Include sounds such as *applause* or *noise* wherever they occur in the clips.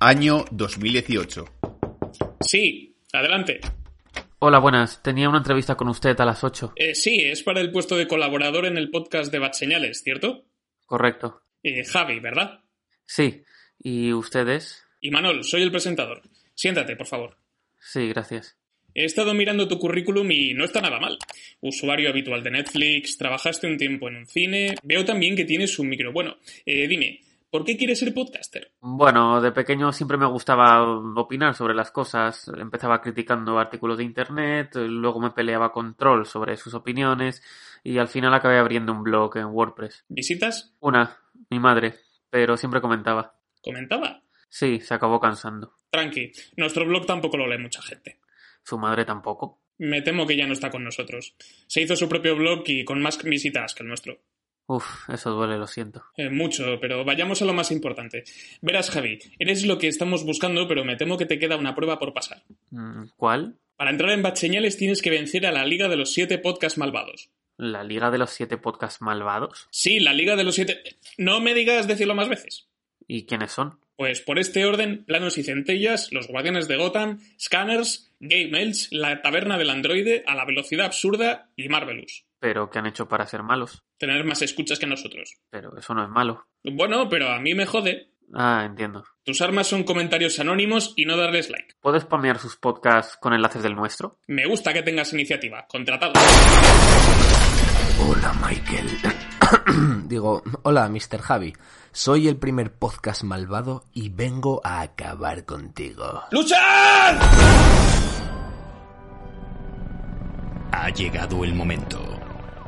año 2018. Sí, adelante. Hola, buenas. Tenía una entrevista con usted a las 8. Eh, sí, es para el puesto de colaborador en el podcast de Bat Señales, ¿cierto? Correcto. Eh, Javi, ¿verdad? Sí. ¿Y ustedes? Y Manol, soy el presentador. Siéntate, por favor. Sí, gracias. He estado mirando tu currículum y no está nada mal. Usuario habitual de Netflix, trabajaste un tiempo en un cine. Veo también que tienes un micro. Bueno, eh, dime, ¿por qué quieres ser podcaster? Bueno, de pequeño siempre me gustaba opinar sobre las cosas. Empezaba criticando artículos de internet, luego me peleaba con trolls sobre sus opiniones y al final acabé abriendo un blog en WordPress. ¿Visitas? Una, mi madre, pero siempre comentaba. ¿Comentaba? Sí, se acabó cansando. Tranqui, nuestro blog tampoco lo lee mucha gente. ¿Su madre tampoco? Me temo que ya no está con nosotros. Se hizo su propio blog y con más visitas que el nuestro. Uf, eso duele, lo siento. Eh, mucho, pero vayamos a lo más importante. Verás, Javi, eres lo que estamos buscando, pero me temo que te queda una prueba por pasar. Mm, ¿Cuál? Para entrar en Bat Señales tienes que vencer a la Liga de los Siete Podcast Malvados. ¿La Liga de los Siete Podcasts Malvados? Sí, la Liga de los Siete... No me digas decirlo más veces. ¿Y quiénes son? Pues por este orden, Planos y Centellas, Los Guardianes de Gotham, Scanners, Game Elch, La Taberna del Androide, A la Velocidad Absurda y Marvelous. ¿Pero qué han hecho para ser malos? Tener más escuchas que nosotros. Pero eso no es malo. Bueno, pero a mí me jode. Ah, entiendo. Tus armas son comentarios anónimos y no darles like. ¿Puedes spamear sus podcasts con enlaces del nuestro? Me gusta que tengas iniciativa. Contratado. Hola, Michael. *coughs* Digo, hola, Mr. Javi. Soy el primer podcast malvado y vengo a acabar contigo. ¡Luchad! Ha llegado el momento.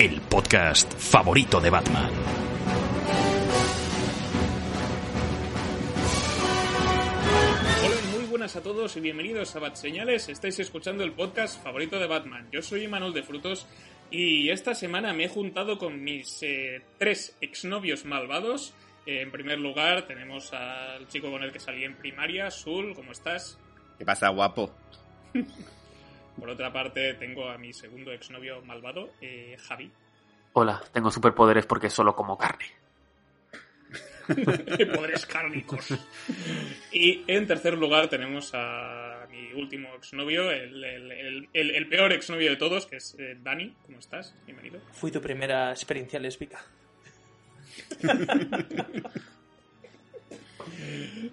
el podcast favorito de Batman. Hola, muy buenas a todos y bienvenidos a Bat Señales. Estáis escuchando el podcast favorito de Batman. Yo soy Manuel de Frutos y esta semana me he juntado con mis eh, tres exnovios malvados. Eh, en primer lugar tenemos al chico con el que salí en primaria, Sul, ¿cómo estás? ¿Qué pasa, guapo? *laughs* Por otra parte tengo a mi segundo exnovio malvado, eh, Javi. Hola, tengo superpoderes porque solo como carne. *laughs* Poderes cárnicos. Y en tercer lugar tenemos a mi último exnovio, el, el, el, el, el peor exnovio de todos, que es eh, Dani. ¿Cómo estás? Bienvenido. Fui tu primera experiencia lésbica. *laughs*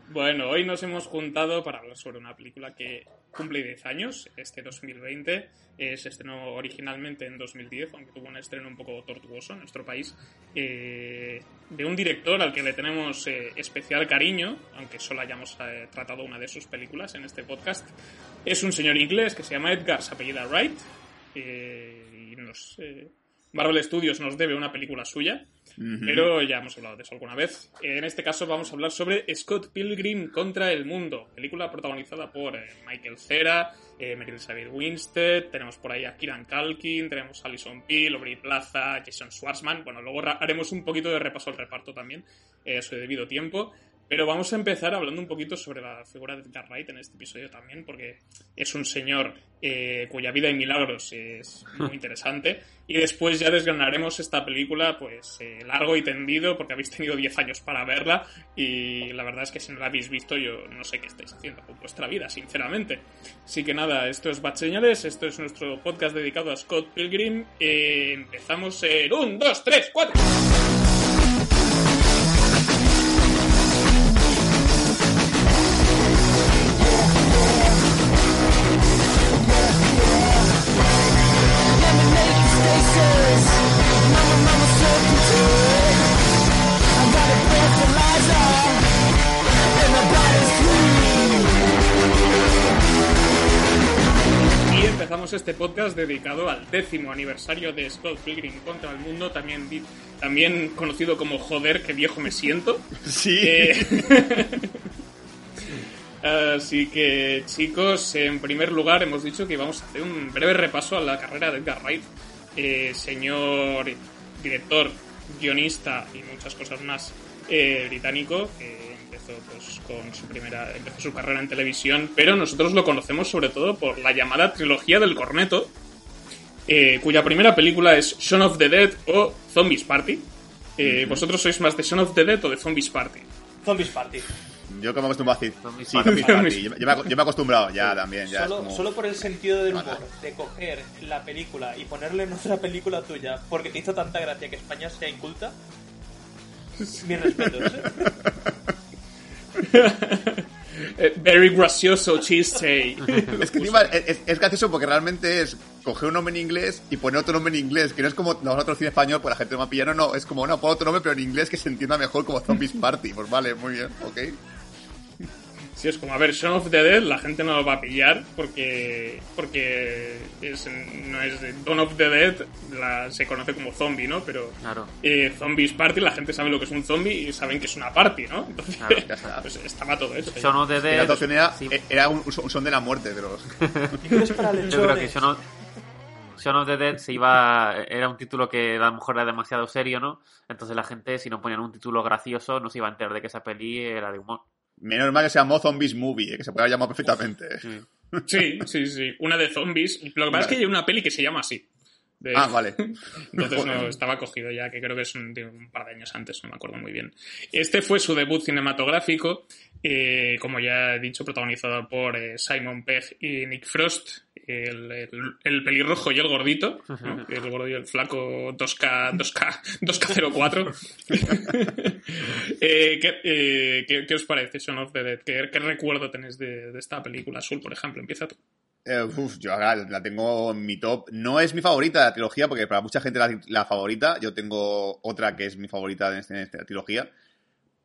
Bueno, hoy nos hemos juntado para hablar sobre una película que cumple 10 años, este 2020. Eh, se estrenó originalmente en 2010, aunque tuvo un estreno un poco tortuoso en nuestro país. eh, de un director al que le tenemos eh, especial cariño, aunque solo hayamos eh, tratado una de sus películas en este podcast. Es un señor inglés que se llama Edgar, se apellida Wright. eh, y nos, Marvel Studios nos debe una película suya. Pero ya hemos hablado de eso alguna vez. En este caso vamos a hablar sobre Scott Pilgrim contra el mundo, película protagonizada por eh, Michael Cera, eh, Meryl Elizabeth Winstead, tenemos por ahí a Kieran Culkin, tenemos a Alison Peel, Aubrey Plaza, Jason Schwartzman. Bueno, luego haremos un poquito de repaso al reparto también, eh, a su debido tiempo. Pero vamos a empezar hablando un poquito sobre la figura de Edgar Wright en este episodio también, porque es un señor eh, cuya vida y milagros es muy interesante. Y después ya desgranaremos esta película, pues eh, largo y tendido, porque habéis tenido 10 años para verla. Y la verdad es que si no la habéis visto, yo no sé qué estáis haciendo con vuestra vida, sinceramente. Así que nada, esto es Bad Señales, esto es nuestro podcast dedicado a Scott Pilgrim. Eh, empezamos en 1, 2, 3, 4. Este podcast dedicado al décimo aniversario de Scott Pilgrim contra el mundo, también, también conocido como Joder, que viejo me siento. *laughs* Sí. Eh, *laughs* Así que, chicos, en primer lugar hemos dicho que íbamos a hacer un breve repaso a la carrera de Edgar Wright, eh, señor director, guionista y muchas cosas más eh, británico, empezó pues, con su primera, empezó su carrera en televisión, pero nosotros lo conocemos sobre todo por la llamada trilogía del corneto, eh, cuya primera película es Shaun of the Dead o Zombies Party. Eh, ¿Vosotros sois más de Shaun of the Dead o de Zombies Party? Zombies Party. Yo como acostumbro a decir. Zombies Sí, Party. Zombies Party. Yo, *laughs* yo me, yo me he acostumbrado ya también. Ya Solo, como- solo por el sentido del humor, de coger la película y ponerle en otra película tuya, porque te hizo tanta gracia que España sea inculta. *laughs* Mis respetos, ¿eh? *laughs* Eh, very gracioso chiste. *laughs* Es que encima es, gracioso porque realmente es coger un nombre en inglés y poner otro nombre en inglés, que no es como los otros cine español, pues la gente no va a pillar, no, no, es como, no, pon otro nombre, pero en inglés que se entienda mejor como Zombies Party. Pues vale, muy bien, ok. Sí, es como, a ver, Shaun of the Dead la gente no lo va a pillar porque porque es, no es Dawn of the Dead, la, se conoce como zombie, ¿no? Pero Claro. eh, Zombies Party, la gente sabe lo que es un zombie y saben que es una party, ¿no? Entonces, Claro, ya *laughs* está. pues estaba todo eso. Shaun of the la Dead. opción era, sí, eh, era un, un son de la muerte, pero... *laughs* Yo creo que. Shaun of, Shaun of the Dead se iba. Era un título que a lo mejor era demasiado serio, ¿no? Entonces la gente, si no ponían un título gracioso, no se iba a enterar de que esa peli era de humor. Menos mal que se llamó Zombies Movie, eh, que se puede llamar perfectamente. Sí. Sí, sí, sí. Una de zombies. Lo que pasa es que hay una peli que se llama así. De- Ah, vale. *laughs* Entonces no estaba cogido ya, que creo que es un, de un par de años antes, no me acuerdo muy bien. Este fue su debut cinematográfico, eh, como ya he dicho, protagonizado por eh, Simon Pegg y Nick Frost, el, el- el pelirrojo y el gordito, ¿no? el gordo y el flaco 2K, 2K, 2K04. Eh, ¿qué, eh, qué- qué os parece Shaun of the Dead? ¿Qué, qué recuerdo tenéis de, de esta película? Azul, por ejemplo, empieza tú. Eh, uf, yo ahora la tengo en mi top. No es mi favorita de la trilogía, porque para mucha gente la, la favorita. Yo tengo otra que es mi favorita en, este- en esta trilogía.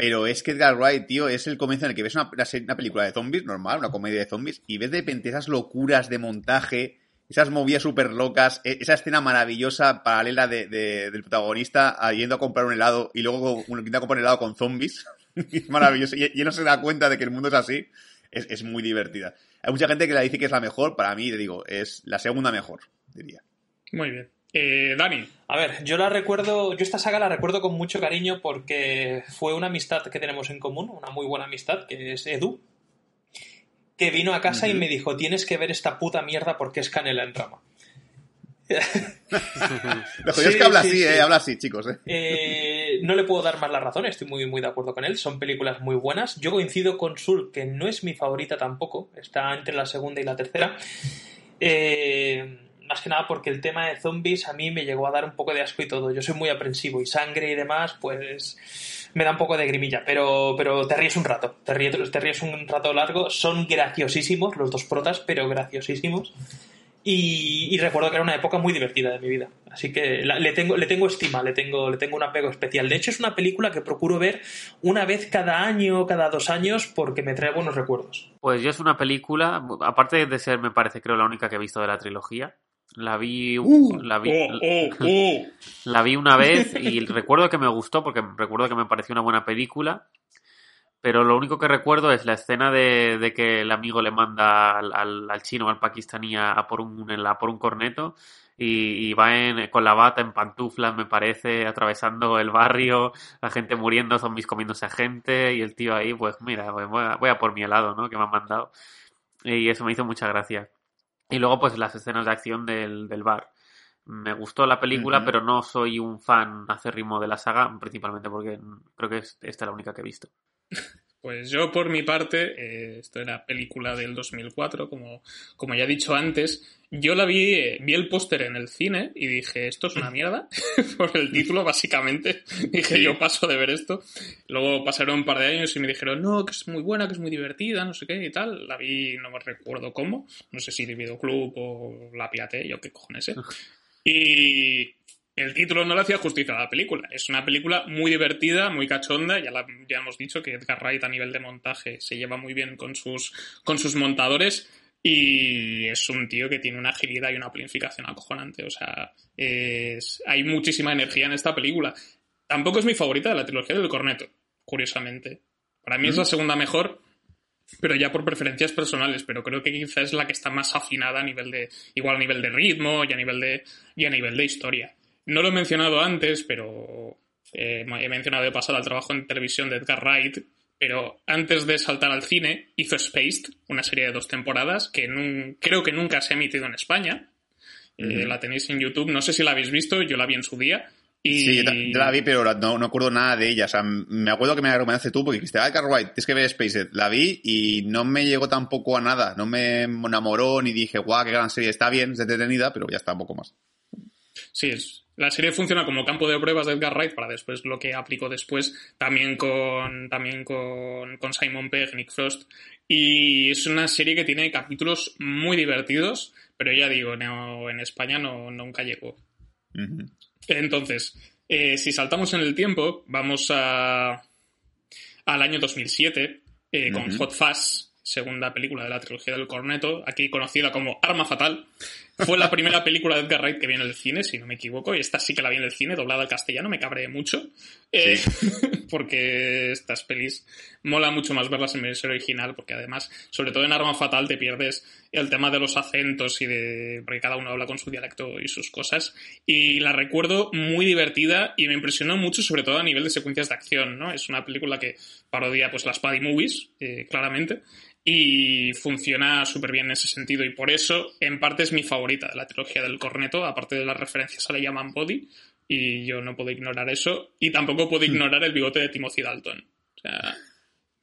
Pero es que Edgar Wright, tío, es el comienzo en el que ves una, una película de zombies, normal, una comedia de zombies, y ves de repente esas locuras de montaje, esas movidas súper locas, e- esa escena maravillosa paralela de, de- del protagonista a- yendo a comprar un helado y luego yendo a comprar un helado con zombies. *laughs* es maravilloso. Y, y él no se da cuenta de que el mundo es así. Es, es muy divertida. Hay mucha gente que la dice que es la mejor. Para mí, te digo, es la segunda mejor, diría. Muy bien. Eh, Dani, A ver, yo la recuerdo, yo esta saga la recuerdo con mucho cariño porque fue una amistad que tenemos en común, una muy buena amistad, que es Edu, que vino a casa y me dijo, tienes que ver esta puta mierda porque es canela en rama. *laughs* Lo jodido Sí, es que habla sí, así, sí. eh, habla así, chicos, eh. Eh, no le puedo dar más la razón, estoy muy, muy de acuerdo con él. Son películas muy buenas. Yo coincido con Sul, que no es mi favorita tampoco. Está entre la segunda y la tercera. Eh, más que nada porque el tema de zombies a mí me llegó a dar un poco de asco y todo. Yo soy muy aprensivo y sangre y demás, pues me da un poco de grimilla. Pero, pero te ríes un rato. Te ríes, te ríes un rato largo. Son graciosísimos los dos protas, pero graciosísimos. Y, recuerdo que era una época muy divertida de mi vida. Así que le, tengo, le tengo estima, le tengo, le tengo un apego especial. De hecho, es una película que procuro ver una vez cada año, cada dos años, porque me trae buenos recuerdos. Pues yo es una película, aparte de ser, me parece, creo, la única que he visto de la trilogía. La vi, la vi, oh, *laughs* oh, oh. la vi una vez *laughs* y recuerdo que me gustó porque recuerdo que me pareció una buena película. Pero lo único que recuerdo es la escena de, de que el amigo le manda al, al, al chino, al pakistaní, a, por un, a por un corneto y, y va en- con la bata en pantuflas, me parece, atravesando el barrio, la gente muriendo, zombies comiéndose a gente y el tío ahí, pues mira, voy a, voy a por mi helado, ¿no? Que me han mandado. Y eso me hizo mucha gracia. Y luego, pues las escenas de acción del, del bar. Me gustó la película, pero no soy un fan acérrimo de la saga, principalmente porque creo que es esta la única que he visto. *laughs* Pues yo, por mi parte, eh, esto era película del 2004, como, como ya he dicho antes. Yo la vi, eh, vi el póster en el cine y dije, esto es una mierda, *laughs* por el título, básicamente. *laughs* Dije, Sí. yo paso de ver esto. Luego pasaron un par de años y me dijeron, no, que es muy buena, que es muy divertida, no sé qué y tal. La vi, no me recuerdo cómo, no sé si de videoclub o la piraté, yo qué cojones sé. Y el título no le hacía justicia a la película. Es una película muy divertida, muy cachonda. Ya, la- ya hemos dicho que Edgar Wright a nivel de montaje se lleva muy bien con sus, con sus montadores. Y es un tío que tiene una agilidad y una planificación acojonante. O sea, es- hay muchísima energía en esta película. Tampoco es mi favorita de la trilogía del corneto, curiosamente. Para mí es la segunda mejor. pero ya por preferencias personales, pero creo que quizá es la que está más afinada a nivel de, igual a nivel de ritmo y a nivel de, y a nivel de historia. No lo he mencionado antes, pero eh, he mencionado de pasado el trabajo en televisión de Edgar Wright, pero antes de saltar al cine hizo Spaced, una serie de dos temporadas que creo que nunca se ha emitido en España. Eh, la tenéis en YouTube, no sé si la habéis visto, yo la vi en su día. Y... Sí, yo, la vi, pero no, no, acuerdo nada de ella. O sea, me acuerdo que me recomendaste tú porque dijiste, ah, Edgar Wright, tienes que ver Spaced. La vi y no me llegó tampoco a nada. No me enamoró ni dije, guau, qué gran serie. Está bien, es entretenida, pero ya está un poco más. Sí, es, la serie funciona como campo de pruebas de Edgar Wright para después lo que aplicó después también con también con, con Simon Pegg, Nick Frost y es una serie que tiene capítulos muy divertidos, pero ya digo, en España no, nunca llegó. Entonces, eh, si saltamos en el tiempo, vamos a al año 2007 eh, con Hot Fuzz, segunda película de la trilogía del Corneto, aquí conocida como Arma Fatal. Fue la primera película de Edgar Wright que vi en el cine, si no me equivoco, y esta sí que la vi en el cine, doblada al castellano, me cabré mucho, eh, *laughs* porque estas pelis mola mucho más verlas en versión original, porque además, sobre todo en Arma Fatal, te pierdes el tema de los acentos y de... porque cada uno habla con su dialecto y sus cosas, y la recuerdo muy divertida y me impresionó mucho, sobre todo a nivel de secuencias de acción, ¿no? Es una película que parodia pues las Paddy Movies, eh, claramente, y funciona súper bien en ese sentido y por eso en parte es mi favorita de la trilogía del corneto, aparte de las referencias a la llaman Body y yo no puedo ignorar eso y tampoco puedo hmm. ignorar el bigote de Timothy Dalton. O sea,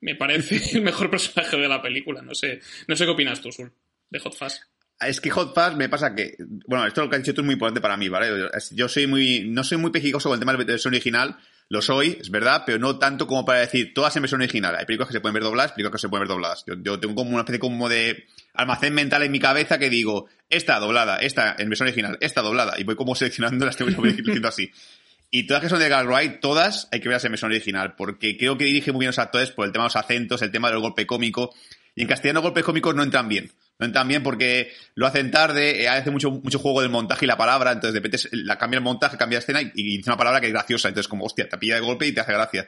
me parece *laughs* el mejor personaje de la película, no sé, no sé qué opinas tú, Sul, de Hot Fuzz. Es que Hot Fuzz me pasa que, bueno, esto lo que has dicho tú es muy importante para mí, ¿vale? Yo soy muy, no soy muy pejicoso con el tema de la versión original, lo soy, es verdad, pero no tanto como para decir todas en versión original. Hay películas que se pueden ver dobladas, películas que se pueden ver dobladas. Yo, tengo como una especie como de almacén mental en mi cabeza que digo, esta doblada, esta en versión original, esta doblada, y voy como seleccionando las que voy *laughs* diciendo así. Y todas que son de Gal Wright, todas hay que verlas en versión original, porque creo que dirige muy bien los actores por el tema de los acentos, el tema del golpe cómico, y en castellano golpes cómicos no entran bien. No entran bien porque lo hacen tarde, eh, hace mucho, mucho juego del montaje y la palabra, entonces de repente la cambia el montaje, cambia la escena y, dice una palabra que es graciosa, entonces como, hostia, te pilla de golpe y te hace gracia.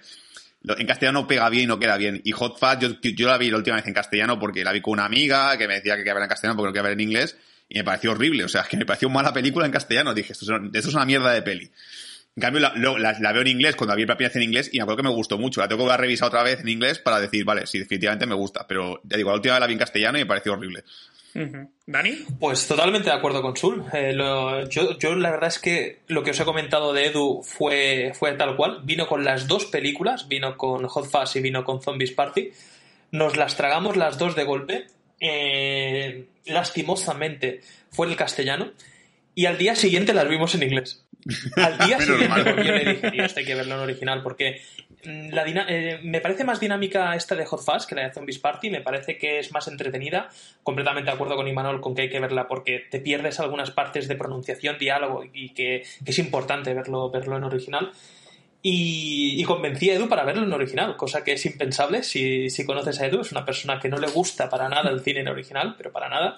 En castellano pega bien y no queda bien. Y Hot Fat, yo, la vi la última vez en castellano porque la vi con una amiga que me decía que quería ver en castellano porque no quería ver en inglés y me pareció horrible. O sea, que me pareció mala película en castellano. Dije, esto es, esto es una mierda de peli. En cambio, la, la, veo en inglés cuando había vez en inglés y me acuerdo que me gustó mucho. La tengo que revisar otra vez en inglés para decir, vale, sí, definitivamente me gusta. Pero ya digo, la última vez la vi en castellano y me pareció horrible. ¿Dani? Pues totalmente de acuerdo con Sul. Eh, yo, yo, la verdad es que lo que os he comentado de Edu fue, fue tal cual. Vino con las dos películas, vino con Hot Fuzz y vino con Zombies Party. Nos las tragamos las dos de golpe. Eh, lastimosamente fue el castellano. Y al día siguiente las vimos en inglés. Al día siguiente yo le dije, esto hay que verlo en original, porque mm, la eh, me parece más dinámica esta de Hot Fuzz que la de Zombies Party, me parece que es más entretenida, completamente de acuerdo con Imanol con que hay que verla porque te pierdes algunas partes de pronunciación, diálogo y que, es importante verlo, verlo en original. Y, convencí a Edu para verlo en original, cosa que es impensable si, si conoces a Edu, es una persona que no le gusta para nada el cine en original, pero para nada.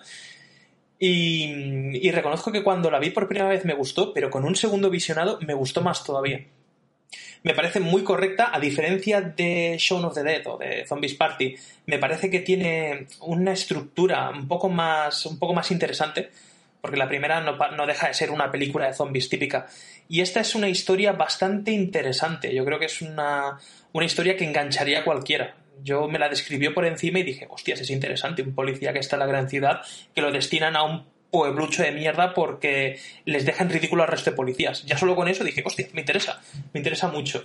Y, reconozco que cuando la vi por primera vez me gustó, pero con un segundo visionado me gustó más todavía. Me parece muy correcta, a diferencia de Shaun of the Dead o de Zombies Party. Me parece que tiene una estructura un poco más, un poco más interesante, porque la primera no, no deja de ser una película de zombies típica. Y esta es una historia bastante interesante. Yo creo que es una, una historia que engancharía a cualquiera yo me la describió por encima y dije, hostias, es interesante, un policía que está en la gran ciudad, que lo destinan a un pueblucho de mierda porque les dejan ridículo al resto de policías. Ya solo con eso dije, hostia, me interesa, me interesa mucho.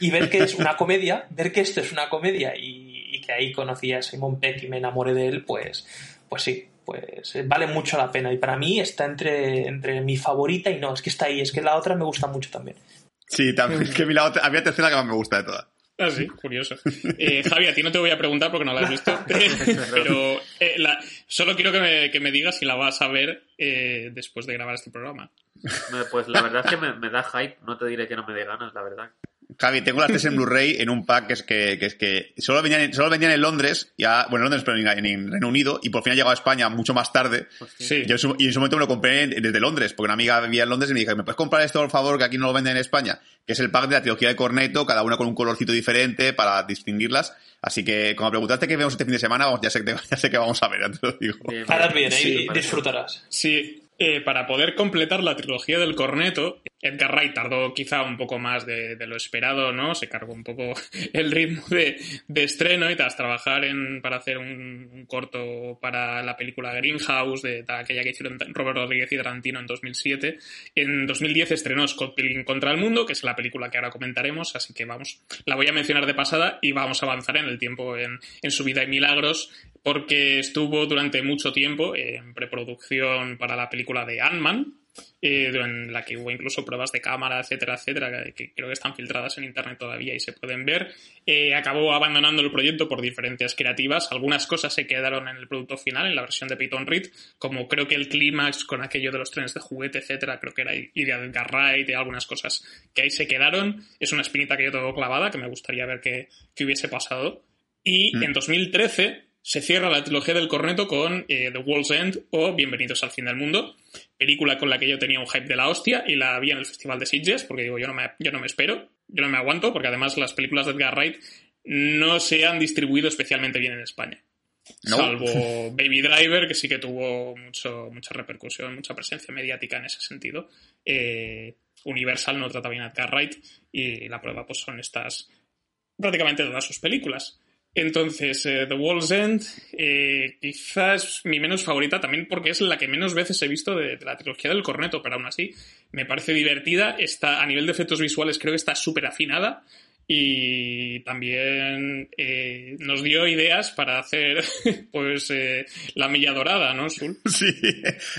Y ver que es una comedia, ver que esto es una comedia y, que ahí conocí a Simon Peck y me enamoré de él, pues, pues sí, pues eh, vale mucho la pena. Y para mí está entre, entre mi favorita y no, es que está ahí, es que la otra me gusta mucho también. Sí, también, es que mi la otra, había tercera que más me gusta de todas. Ah, sí, curioso. Eh, Javi, a ti no te voy a preguntar porque no la has visto, *laughs* pero eh, solo quiero que me, que me, digas si la vas a ver eh, después de grabar este programa. Pues la verdad es que me, da hype, no te diré que no me dé ganas, la verdad. Javi, tengo las tres en Blu-ray en un pack que es que, que, es que solo, vendían en, solo vendían en Londres, ya, bueno, en Londres, pero en, en Reino Unido, y por fin ha llegado a España mucho más tarde. Sí. Yo en su- y en su momento me lo compré en- desde Londres, porque una amiga vivía en Londres y me dijo, ¿me puedes comprar esto, por favor, que aquí no lo venden en España? Que es el pack de la trilogía de Corneto, cada una con un colorcito diferente para distinguirlas. Así que, como preguntaste qué vemos este fin de semana, vamos, ya sé, que- *laughs* ya sé que vamos a ver, ya te lo digo. Bien, Harás bien, ¿eh? Sí, parece. disfrutarás. Sí, eh, para poder completar la trilogía del corneto, Edgar Wright tardó quizá un poco más de, lo esperado, ¿no? Se cargó un poco *laughs* el ritmo de, estreno y tras trabajar para hacer un, corto para la película Greenhouse, de, de aquella que hicieron Robert Rodríguez y Tarantino en 2007, en 2010 estrenó Scott Pilgrim contra el mundo, que es la película que ahora comentaremos, así que vamos, la voy a mencionar de pasada y vamos a avanzar en el tiempo en, en su vida y milagros, porque estuvo durante mucho tiempo en preproducción para la película de Ant-Man, eh, en la que hubo incluso pruebas de cámara, etcétera, etcétera, que, creo que están filtradas en internet todavía y se pueden ver. Eh, acabó abandonando el proyecto por diferencias creativas. Algunas cosas se quedaron en el producto final, en la versión de Peyton Reed, como creo que el clímax con aquello de los trenes de juguete, etcétera, creo que era idea de Edgar Wright y algunas cosas que ahí se quedaron. Es una espinita que yo tengo clavada, que me gustaría ver qué qué hubiese pasado. Y Mm. en 2013 se cierra la trilogía del corneto con eh, The World's End o Bienvenidos al fin del mundo, película con la que yo tenía un hype de la hostia y la vi en el Festival de Sitges, porque digo, yo no me, yo no me espero, yo no me aguanto, porque además las películas de Edgar Wright no se han distribuido especialmente bien en España. No. Salvo Baby Driver, que sí que tuvo mucho, mucha repercusión, mucha presencia mediática en ese sentido. Eh, Universal no trata bien a Edgar Wright y la prueba pues son estas prácticamente todas sus películas. Entonces, eh, The World's End eh, quizás mi menos favorita también porque es la que menos veces he visto de, de la trilogía del corneto, pero aún así me parece divertida. Está, a nivel de efectos visuales creo que está súper afinada y también eh, nos dio ideas para hacer *laughs* pues eh, la milla dorada, ¿no, Sul? *laughs* Sí,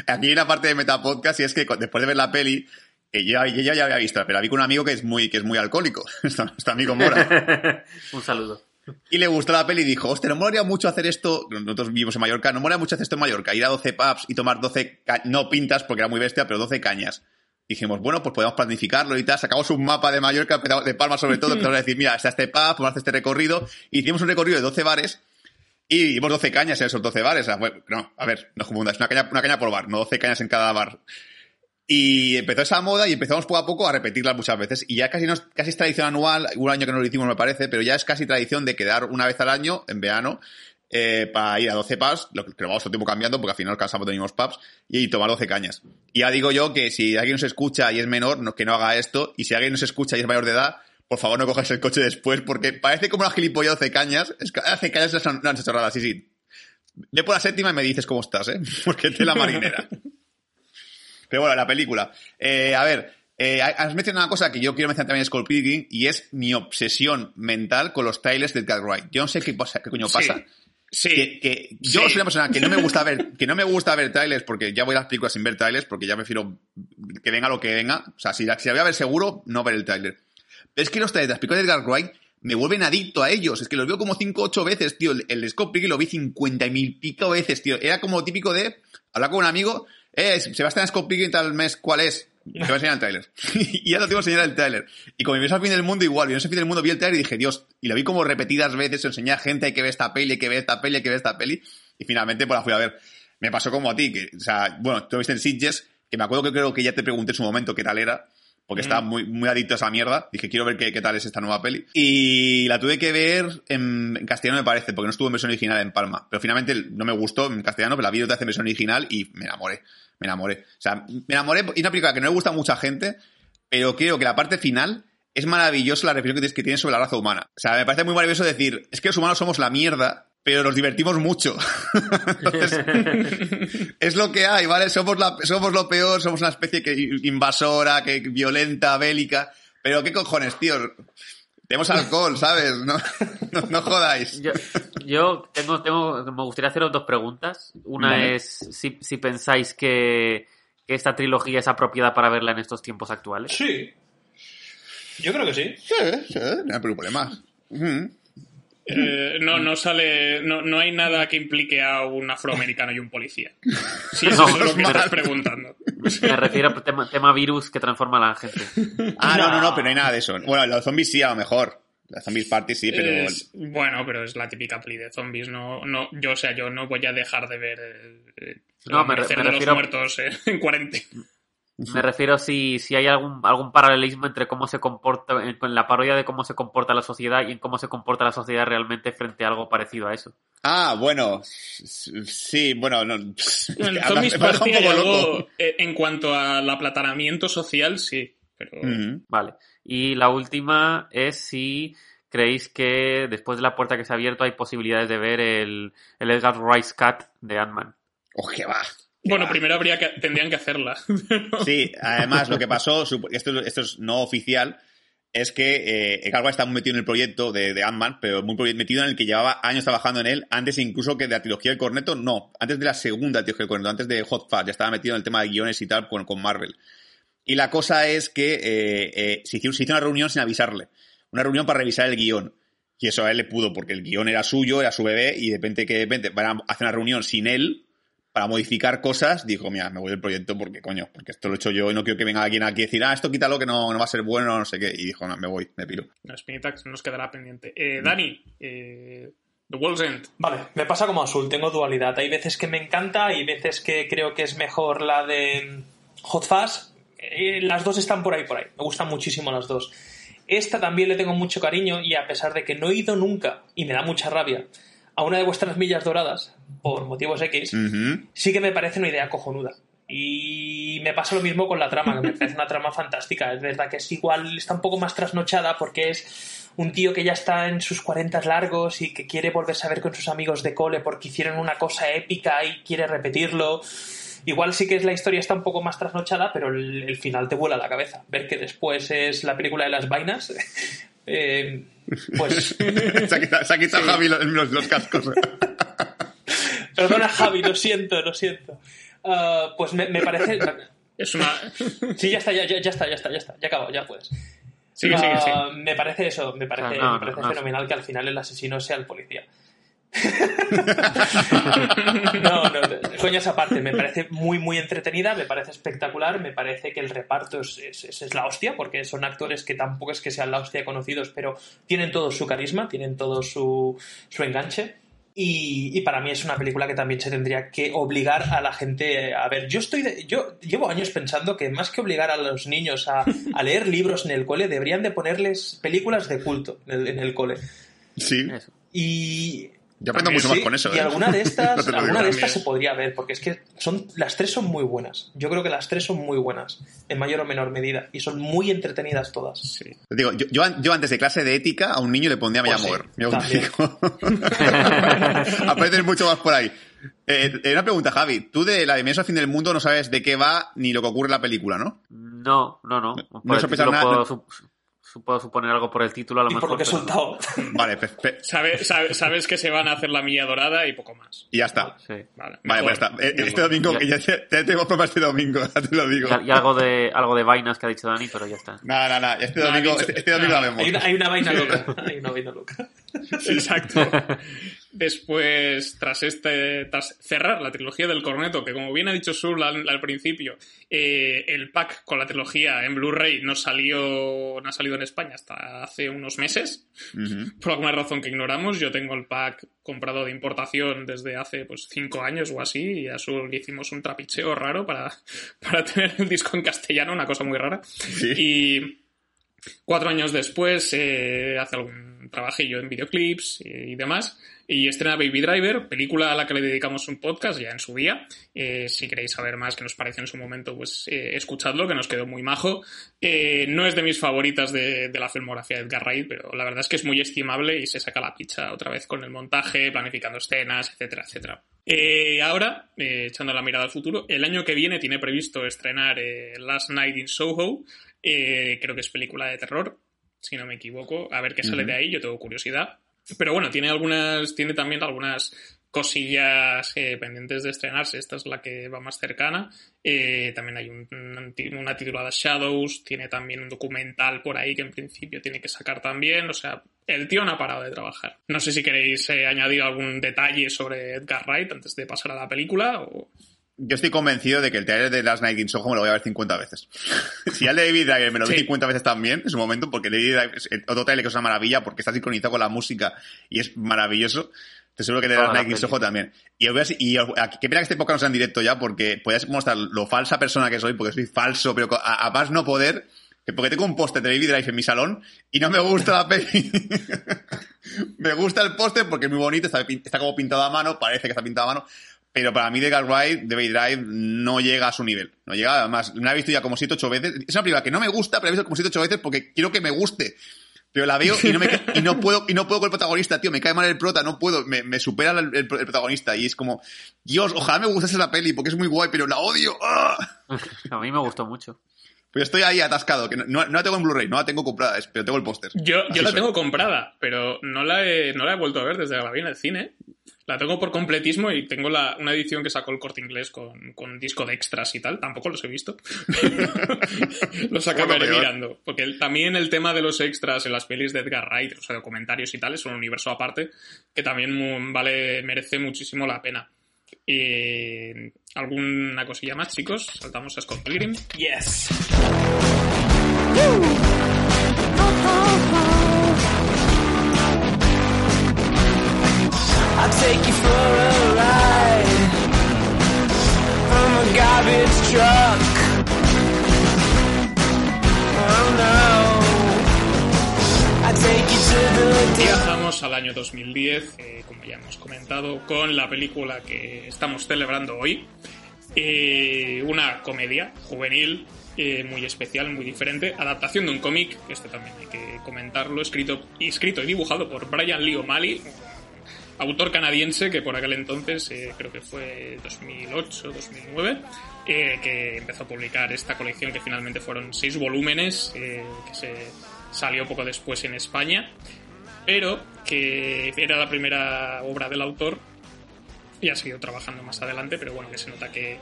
aquí hay una parte de Metapodcast y es que después de ver la peli, que yo, yo ya había visto, pero la vi con un amigo que es muy, que es muy alcohólico, *laughs* nuestro amigo Mora. Un saludo. Y le gustó la peli y dijo, hostia, no molaría mucho hacer esto, nosotros vivimos en Mallorca, no molaría mucho hacer esto en Mallorca, ir a 12 pubs y tomar 12, ca- no pintas porque era muy bestia, pero 12 cañas. Dijimos, bueno, pues podemos planificarlo y tal, sacamos un mapa de Mallorca, de Palma sobre todo, *laughs* empezamos a decir, mira, está este pub, vamos a hacer este recorrido, y hicimos un recorrido de 12 bares, y dimos 12 cañas en esos 12 bares. O sea, fue- no, a ver, no confundas, una caña, una caña por bar, no 12 cañas en cada bar. Y empezó esa moda y empezamos poco a poco a repetirla muchas veces. Y ya casi, no casi es tradición anual, un año que no lo hicimos me parece, pero ya es casi tradición de quedar una vez al año, en verano, eh, para ir a 12 pubs, lo que lo vamos todo tiempo cambiando porque al final cansamos de mismos pubs, y tomar 12 cañas. Y ya digo yo que si alguien nos escucha y es menor, no- que no haga esto, y si alguien nos escucha y es mayor de edad, por favor no cojáis el coche después, porque parece como una gilipollas 12 cañas. Es que 12 cañas es una una sí, sí. Ve por la séptima y me dices cómo estás, ¿eh? *laughs* Porque te la marinera. Pero bueno, la película. Eh, a ver, eh, has mencionado una cosa que yo quiero mencionar también en Skull Pilgrim y es mi obsesión mental con los trailers de Edgar Wright. Yo no sé qué pasa, qué coño pasa. Sí. Que, que yo soy una persona que no me gusta ver, *laughs* que no me gusta ver trailers porque ya voy a las películas sin ver trailers porque ya prefiero que venga lo que venga. O sea, si la, si la voy a ver seguro, no ver el trailer. Pero es que los trailers de las películas de Edgar Wright me vuelven adicto a ellos. Es que los veo como 5 o 8 veces, tío. El, el Scott Pilgrim lo vi 50 mil pico veces, tío. Era como típico de hablar con un amigo. Eh, Sebastián Scott Pilgrim tal mes, ¿cuál es? *laughs* Te voy a enseñar el tráiler. *laughs* y ya lo tengo que enseñar el tráiler. Y como me al fin del mundo igual, vi al fin del mundo, vi el tráiler y dije, Dios, y lo vi como repetidas veces, se enseñé a gente, hay que ver esta peli, hay que ver esta peli, hay que ver esta peli. Y finalmente pues la fui a ver. Me pasó como a ti, que, o sea, bueno, tú lo viste en Sitges, que me acuerdo que creo que ya te pregunté en su momento qué tal era, porque estaba muy, muy adicto a esa mierda. Dije, quiero ver qué, qué tal es esta nueva peli. Y la tuve que ver en, en castellano, me parece, porque no estuvo en versión original en Palma. Pero finalmente no me gustó en castellano, pero la vi otra vez en versión original y me enamoré. Me enamoré. O sea, me enamoré. Y una película que no le gusta a mucha gente, pero creo que la parte final es maravillosa la reflexión que tienes sobre la raza humana. O sea, me parece muy maravilloso decir, es que los humanos somos la mierda, pero nos divertimos mucho. *laughs* Entonces, *laughs* es lo que hay, ¿vale? Somos, la, somos lo peor, somos una especie que invasora, que violenta, bélica. Pero qué cojones, tío. Tenemos alcohol, ¿sabes? No, no, no jodáis. Yo, yo tengo, tengo, me gustaría haceros dos preguntas. Una Vale. es si, si pensáis que, que esta trilogía es apropiada para verla en estos tiempos actuales. Sí. Yo creo que sí. Sí, sí, no hay problemas. Ujú. Eh, no, no sale. No, no hay nada que implique a un afroamericano y un policía. Sí, No, eso es lo que estás preguntando. Me refiero a tema, tema virus que transforma a la gente. Ah, no, no, no, pero no hay nada de eso. Bueno, los zombies sí, a lo mejor. Las zombies party sí, pero... Es- bueno, pero es la típica peli de zombies. No, no, yo, o sea, yo no voy a dejar de ver eh, el No, me re- me refiero- los muertos eh, en cuarentena. Me refiero si, si hay algún, algún paralelismo entre cómo se comporta, en, en la parodia de cómo se comporta la sociedad y en cómo se comporta la sociedad realmente frente a algo parecido a eso. Ah, bueno, sí, bueno, no... *laughs* *laughs* En Zombies algo, cuanto al aplatanamiento social, sí. Pero. Vale. Y la última es si creéis que después de la puerta que se ha abierto hay posibilidades de ver el, el Edgar Rice Cat de Ant-Man. Oh, qué va. Bueno, primero habría que, tendrían que hacerla. *laughs* Sí, además lo que pasó, esto, esto es no oficial, es que eh, Edgar Wright está muy metido en el proyecto de, de Ant-Man, pero muy metido en el que llevaba años trabajando en él, antes incluso que de la trilogía del Corneto, no, antes de la segunda trilogía del Corneto, antes de Hot Fuzz, ya estaba metido en el tema de guiones y tal con, con Marvel. Y la cosa es que eh, eh, se, hizo, se hizo una reunión sin avisarle, una reunión para revisar el guion. Y eso a él le pudo, porque el guion era suyo, era su bebé, y de repente que de repente van a hacer una reunión sin él, para modificar cosas, dijo, mira, me voy del proyecto porque, coño, porque esto lo he hecho yo y no quiero que venga alguien aquí a decir, ah, esto quítalo que no, no va a ser bueno, no sé qué. Y dijo, no, me voy, me piro. La espinita que nos quedará pendiente. Eh, Dani, eh, The Wall's End. Vale, me pasa como azul, tengo dualidad. Hay veces que me encanta, hay veces que creo que es mejor la de Hot Fuzz. Eh, las dos están por ahí, por ahí. Me gustan muchísimo las dos. Esta también le tengo mucho cariño y a pesar de que no he ido nunca, y me da mucha rabia, a una de vuestras millas doradas, por motivos X, sí que me parece una idea cojonuda. Y me pasa lo mismo con la trama, que me parece una trama fantástica. Es verdad que es igual, está un poco más trasnochada porque es un tío que ya está en sus 40 largos y que quiere volverse a ver con sus amigos de cole porque hicieron una cosa épica y quiere repetirlo. Igual sí que es la historia está un poco más trasnochada, pero el, el final te vuela la cabeza. Ver que después es la película de las vainas, eh, pues *laughs* se ha quitado, se ha quitado Javi los, los- los cascos. *laughs* Perdona, Javi, lo siento, lo siento. Ah, pues me, me parece. Es una. Sí, ya está, ya, ya, ya está, ya está, ya está. Ya acabo, ya puedes. Sigue, sigue, sigue. Ah, Me parece eso, me parece, Ah, no, me parece no, no. fenomenal que al final el asesino sea el policía. *laughs* no, no, coña esa parte, me parece muy, muy entretenida, me parece espectacular, me parece que el reparto es, es- es- es la hostia, porque son actores que tampoco es que sean la hostia conocidos, pero tienen todo su carisma, tienen todo su, su enganche. Y, y para mí es una película que también se tendría que obligar a la gente a ver. Yo estoy de- yo llevo años pensando que más que obligar a los niños a, a leer libros en el cole, deberían de ponerles películas de culto en el, en el cole. Sí, Eso. Y yo aprendo mucho más Sí, con eso. Y ¿eh? alguna de *laughs* estas, No alguna de estas se podría ver, porque es que son, las tres son muy buenas. Yo creo que las tres son muy buenas, en mayor o menor medida, y son muy entretenidas todas. Sí. Digo, yo, yo, an- yo antes de clase de ética a un niño le pondría me Pues Mover. *laughs* Aprendes mucho más por ahí. Eh, eh, una pregunta, Javi. Tú de la dimensión fin del mundo no sabes de qué va ni lo que ocurre en la película, ¿no? No, no, no. No Por el sospechas título nada, puedo, no. Puedo suponer algo por el título a lo Y mejor. por lo que he soltado. *laughs* Vale, pe- pe- Sabe- sabe- sabes que se van a hacer la milla dorada y poco más. y ya está. Sí. Vale, Vale, mejor, pues ya está. Eh, Este domingo, que ya te, te tengo pruebas este domingo, *laughs* ya te lo digo. Y, algo de algo de vainas que ha dicho Dani, pero ya está. Nada, nada, nada. Este No, ha domingo, dicho- este, este domingo la no, vemos. Hay una, hay una vaina loca. Hay una vaina loca. Exacto. *laughs* Después, tras este, tras cerrar la trilogía del Corneto, que como bien ha dicho Sul al, al principio, eh, el pack con la trilogía en Blu-ray no salió, no ha salido en España hasta hace unos meses, Ujú. por alguna razón que ignoramos. Yo tengo el pack comprado de importación desde hace pues cinco años o así, y a Sul le hicimos un trapicheo raro para, *laughs* para tener el disco en castellano, una cosa muy rara. Sí. Y cuatro años después eh, hace algún trabajillo en videoclips y demás. Y estrena Baby Driver, película a la que le dedicamos un podcast ya en su día. Eh, si queréis saber más que nos pareció en su momento, pues eh, escuchadlo, que nos quedó muy majo. Eh, no es de mis favoritas de, la filmografía de Edgar Wright, pero la verdad es que es muy estimable y se saca la picha otra vez con el montaje, planificando escenas, etcétera, etcétera. Ahora, echando la mirada al futuro, el año que viene tiene previsto estrenar Last Night in Soho, creo que es película de terror, si no me equivoco. A ver qué sale de ahí, yo tengo curiosidad. Pero bueno, tiene algunas, tiene también algunas cosillas eh, pendientes de estrenarse. Esta es la que va más cercana. Eh, también hay un- un- una titulada Shadows, tiene también un documental por ahí que en principio tiene que sacar también. O sea, el tío no ha parado de trabajar. No sé si queréis eh, añadir algún detalle sobre Edgar Wright antes de pasar a la película o... yo estoy convencido de que el trailer de Last Night in Soho me lo voy a ver 50 veces. *laughs* si ya el de David Driver me lo vi Sí. 50 veces también, en su momento, porque David Driver es otro trailer que es una maravilla, porque está sincronizado con la música y es maravilloso. Te seguro que de Last la Night in. Soho también. Y, os voy a- y os- a- qué pena que este podcast no sea en directo ya, porque podéis mostrar lo falsa persona que soy, porque soy falso, pero a, a más no poder, que porque tengo un póster de David Drive en mi salón y no me gusta la peli. *laughs* me gusta el póster porque es muy bonito, está como pintado a mano, parece que está pintado a mano, pero para mí The Guy Ride, David Drive, no llega a su nivel. No llega, además, la he visto ya como 7 8 veces. Es una película que no me gusta, pero la he visto como 7 8 veces porque quiero que me guste. Pero la veo y no, me, y no puedo y no puedo con el protagonista, tío. Me cae mal el prota, no puedo. Me, me supera el, el- el protagonista. Y es como, Dios, ojalá me gustase esa peli porque es muy guay, pero la odio. ¡Ah! *laughs* A mí me gustó mucho. Pues estoy ahí atascado, que no, no- la tengo en Blu-ray, no la tengo comprada, pero tengo el póster. Yo, yo la soy. tengo comprada, pero no la, he, no la he vuelto a ver desde que la vi en el cine. La tengo por completismo y tengo la, una edición que sacó el corte inglés con, con disco de extras y tal. Tampoco los he visto. *laughs* los acabaré Bueno, mirando. Porque el- también el tema de los extras en las pelis de Edgar Wright, o sea, documentarios y tal, es un universo aparte que también vale, merece muchísimo la pena. Y, ¿Alguna cosilla más, chicos? Saltamos a Scott Pilgrim. Yes. I'll take you for a ride from a garbage truck. Oh no. I take you to the Viajamos al año 2010, eh, como ya hemos comentado, con la película que estamos celebrando hoy. Eh, una comedia juvenil eh, muy especial, muy diferente. Adaptación de un cómic, esto también hay que comentarlo, escrito, escrito y dibujado por Brian Lee O'Malley, autor canadiense que por aquel entonces, eh, creo que fue 2008-2009, eh, que empezó a publicar esta colección que finalmente fueron seis volúmenes, eh, que se salió poco después en España, pero que era la primera obra del autor y ha seguido trabajando más adelante, pero bueno, que se nota que,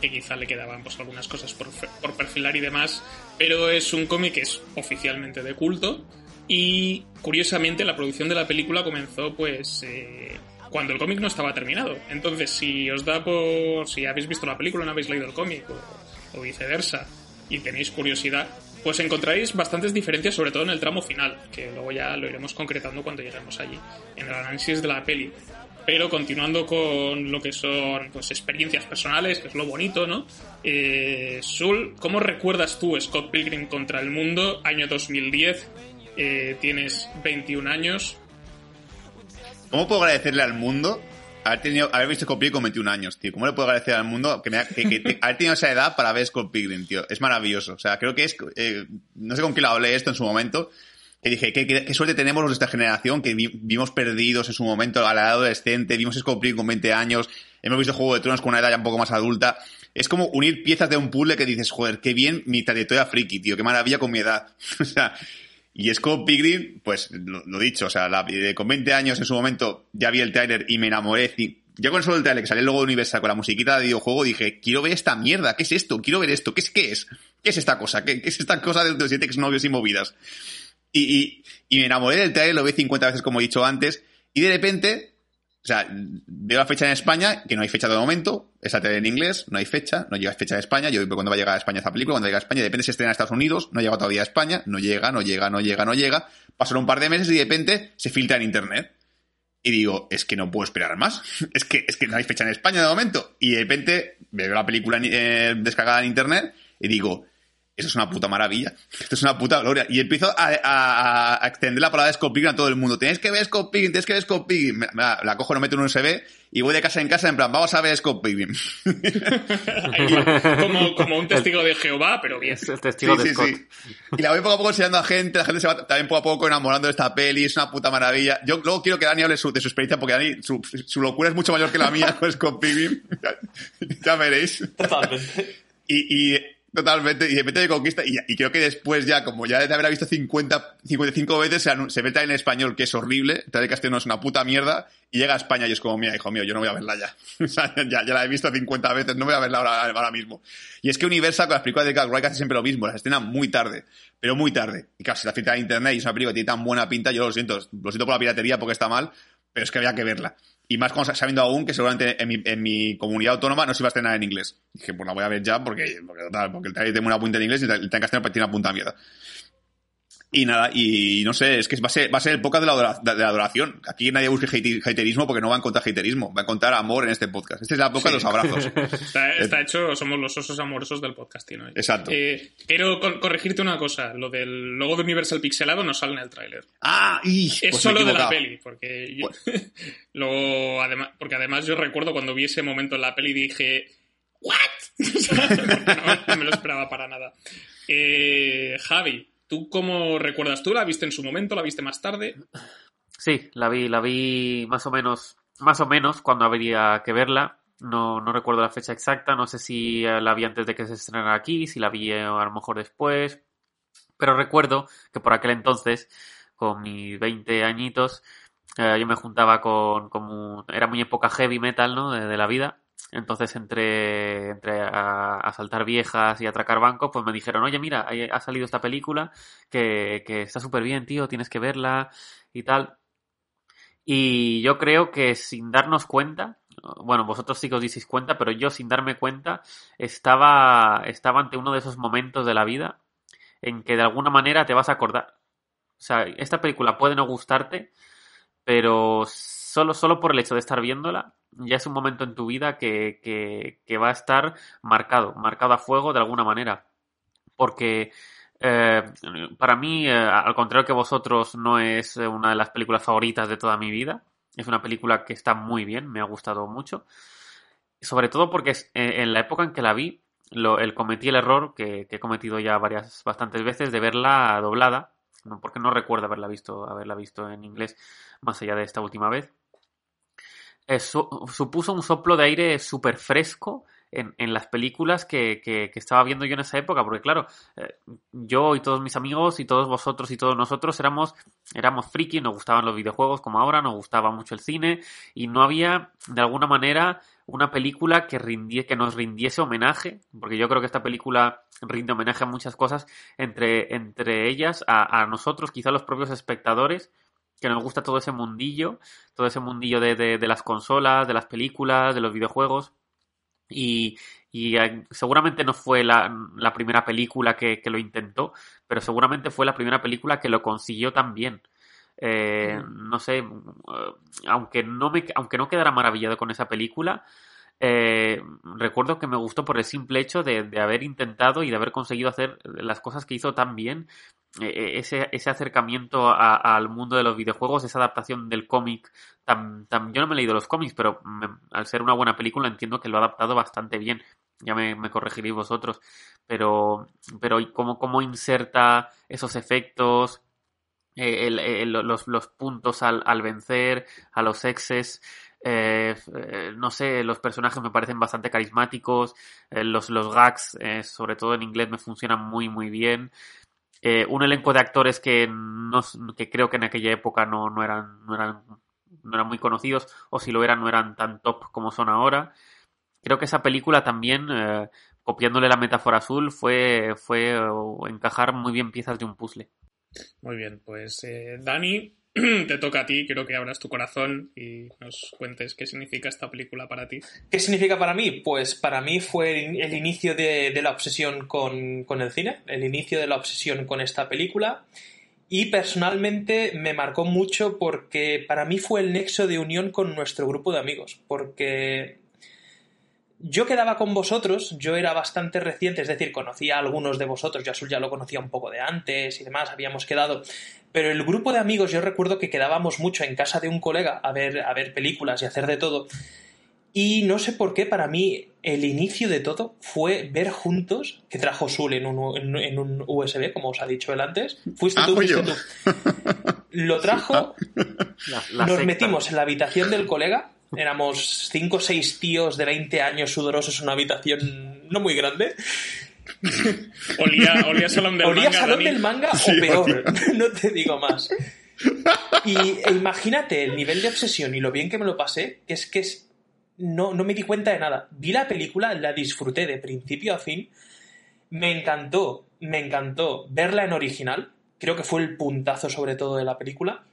que quizá le quedaban pues algunas cosas por, por perfilar y demás, pero es un cómic que es oficialmente de culto y curiosamente la producción de la película comenzó pues eh, cuando el cómic no estaba terminado. Entonces, si os da por... si habéis visto la película, no habéis leído el cómic o, o viceversa y tenéis curiosidad, pues encontraréis bastantes diferencias, sobre todo en el tramo final, que luego ya lo iremos concretando cuando lleguemos allí, en el análisis de la peli. Pero continuando con lo que son pues experiencias personales, que es lo bonito, ¿no? Eh, Sul, ¿cómo recuerdas tú Scott Pilgrim contra el mundo, año 2010? Eh, tienes 21 años. ¿Cómo puedo agradecerle al mundo haber, tenido, haber visto Scott Pilgrim con 21 años, tío? ¿Cómo le puedo agradecer al mundo que, me ha- que- que- que haber tenido esa edad para ver Scott Pilgrim, tío? Es maravilloso. O sea, creo que es... eh, no sé con quién lo hablé esto en su momento, que dije, qué, qué- qué suerte tenemos los de esta generación, que vi- vimos perdidos en su momento a la edad adolescente, vimos Scott Pilgrim con 20 años, hemos visto Juego de Tronos con una edad ya un poco más adulta. Es como unir piezas de un puzzle que dices, joder, qué bien mi trayectoria friki, tío, qué maravilla con mi edad. *laughs* o sea, y Scott Pilgrim, pues lo, lo dicho, o sea, eh, con 20 años en su momento ya vi el tráiler y me enamoré. Ya con solo el tráiler que salió el logo de Universal con la musiquita de videojuego dije, quiero ver esta mierda, ¿qué es esto? Quiero ver esto, ¿qué es, qué es? ¿Qué es esta cosa? ¿Qué, qué es esta cosa de los siete exnovios y movidas? Y, y, y me enamoré del tráiler, lo vi 50 veces como he dicho antes, y de repente, o sea, veo la fecha en España, que no hay fecha de momento, esa tele en inglés, no hay fecha, no llega fecha en España, yo veo cuándo va a llegar a España esta película, cuando llega a España, de repente se estrena en Estados Unidos, no llega todavía a España, no llega, no llega, no llega, no llega, pasan un par de meses y de repente se filtra en internet. Y digo, es que no puedo esperar más. *laughs* Es que, es que no hay fecha en España de momento. Y de repente veo la película eh, descargada en internet y digo, eso es una puta maravilla. Esto es una puta gloria. Y empiezo a, a- a extender la palabra Scott Pilgrim a todo el mundo. Tenéis que ver Scott Pilgrim, tenéis que ver Scott Pilgrim. Me- me la, la cojo, lo meto en un USB y voy de casa en casa en plan, vamos a ver Scott Pilgrim. *laughs* Como, como un testigo de Jehová, pero bien. Es el testigo de Scott. Y la voy poco a poco enseñando a gente, la gente se va también poco a poco enamorando de esta peli, es una puta maravilla. Yo luego quiero que Dani hable su- de su experiencia, porque Dani, su, su locura es mucho mayor que la mía con Scott Pilgrim. *laughs* ya veréis. Totalmente. Y, y totalmente, y de repente me conquista, y, creo que después ya, como ya de haberla visto 50, 55 veces, se, se ve en español, que es horrible, el castellano es una puta mierda, y llega a España y es como, mira, hijo mío, yo no voy a verla ya. *laughs* Ya, ya la he visto 50 veces, no voy a verla ahora, ahora mismo. Y es que Universal con las películas de Wright hace siempre lo mismo, las estrena muy tarde, pero muy tarde. Y claro, si la filtra en internet y es una película que tiene tan buena pinta, yo lo siento, lo siento por la piratería porque está mal, pero es que había que verla. Y más sabiendo aún que seguramente en mi, en mi comunidad autónoma no se iba a estrenar en inglés. Dije, pues la voy a ver ya porque, porque, el trailer tiene una punta en inglés y el trailer castellano tiene una punta de mierda. Y nada, y no sé, es que va a ser, va a ser el podcast de la, de la adoración. Aquí nadie busque hate- haterismo porque no va a encontrar haterismo, va a encontrar amor en este podcast. Este es la época de los abrazos. *laughs* Está, está hecho, somos los osos amorosos del podcasting hoy. Exacto. Eh, quiero corregirte una cosa. Lo del logo de Universal pixelado no sale en el tráiler. ¡Ah! ¡Y! Es Pues solo de la peli, porque yo- *laughs* luego además, porque además yo recuerdo cuando vi ese momento en la peli dije ¿What? *laughs* No, no me lo esperaba para nada. Eh, Javi, ¿tú cómo recuerdas? ¿Tú la viste en su momento? ¿La viste más tarde? Sí, la vi, la vi más o menos, más o menos cuando habría que verla. No, no recuerdo la fecha exacta, no sé si la vi antes de que se estrenara aquí, si la vi eh, a lo mejor después. Pero recuerdo que por aquel entonces, con mis 20 añitos, eh, yo me juntaba con, como, era muy época heavy metal, ¿no? De la vida. Entonces, entre, entre a, a saltar viejas y atracar bancos, pues me dijeron, oye, mira, ha salido esta película que, que está súper bien, tío, tienes que verla y tal. Y yo creo que sin darnos cuenta, bueno, vosotros sí que os disteis cuenta, pero yo sin darme cuenta estaba, estaba ante uno de esos momentos de la vida en que de alguna manera te vas a acordar. O sea, esta película puede no gustarte, pero solo, solo por el hecho de estar viéndola, ya es un momento en tu vida que, que, va a estar marcado, marcado a fuego de alguna manera. Porque eh, para mí, eh, al contrario que vosotros, no es una de las películas favoritas de toda mi vida. Es una película que está muy bien, me ha gustado mucho. Sobre todo porque es, eh, en la época en que la vi, lo, el cometí el error que, que he cometido ya varias, bastantes veces de verla doblada, porque no recuerdo haberla visto, haberla visto en inglés más allá de esta última vez. Eh, su- supuso un soplo de aire súper fresco en, en las películas que, que- que estaba viendo yo en esa época, porque claro, eh, yo y todos mis amigos y todos vosotros y todos nosotros éramos, éramos friki, nos gustaban los videojuegos como ahora, nos gustaba mucho el cine y no había de alguna manera una película que, que nos rindiese homenaje, porque yo creo que esta película rinde homenaje a muchas cosas, entre, entre ellas a, a nosotros, quizá los propios espectadores, que nos gusta todo ese mundillo, todo ese mundillo de, de- de las consolas, de las películas, de los videojuegos. Y, y, eh, seguramente no fue la, la primera película que, que lo intentó, pero seguramente fue la primera película que lo consiguió también. Eh, no sé, eh, aunque no me, aunque no quedara maravillado con esa película, eh, recuerdo que me gustó por el simple hecho de, haber intentado y de haber conseguido hacer las cosas que hizo tan bien, eh, ese, ese acercamiento a- al mundo de los videojuegos, esa adaptación del cómic. Tan, yo no me he leído los cómics, pero al ser una buena película entiendo que lo ha adaptado bastante bien. Ya me, corregiréis vosotros. Pero, pero ¿y cómo, cómo inserta esos efectos, eh, los puntos al, al vencer, a los exes. Eh, eh, no sé, los personajes me parecen bastante carismáticos. eh, los, los gags, eh, sobre todo en inglés, me funcionan muy, muy bien. Un elenco de actores que, no, que creo que en aquella época no, no, eran, no, eran, no eran muy conocidos, o si lo eran, no eran tan top como son ahora. Creo que esa película también, copiándole la metáfora azul, fue, fue encajar muy bien piezas de un puzzle. Muy bien, pues Dani, *clears throat* te toca a ti, quiero que abras tu corazón y nos cuentes qué significa esta película para ti. ¿Qué significa para mí? Pues para mí fue el, inicio de, de la obsesión con, con el cine, el inicio de la obsesión con esta película. Y personalmente me marcó mucho porque para mí fue el nexo de unión con nuestro grupo de amigos. Porque yo quedaba con vosotros, yo era bastante reciente, es decir, conocía a algunos de vosotros, yo a Sul ya lo conocía un poco de antes y demás, habíamos quedado. Pero el grupo de amigos, yo recuerdo que quedábamos mucho en casa de un colega a ver, a ver películas y hacer de todo. Y no sé por qué, para mí, el inicio de todo fue ver juntos, que trajo Sul en un, en, en un USB, como os ha dicho él antes. Fuiste Ah, tú, fui fuiste tú. Lo trajo, *laughs* nos secta. metimos en la habitación del colega. Éramos cinco o seis tíos de 20 años sudorosos en una habitación no muy grande. Olía, olía salón del Olía manga. salón Dani. del manga o peor, *laughs* no te digo más. Y e imagínate el nivel de obsesión y lo bien que me lo pasé, que es que es, no, no me di cuenta de nada. Vi la película, la disfruté de principio a fin. Me encantó, me encantó verla en original. Creo que fue el puntazo sobre todo de la película.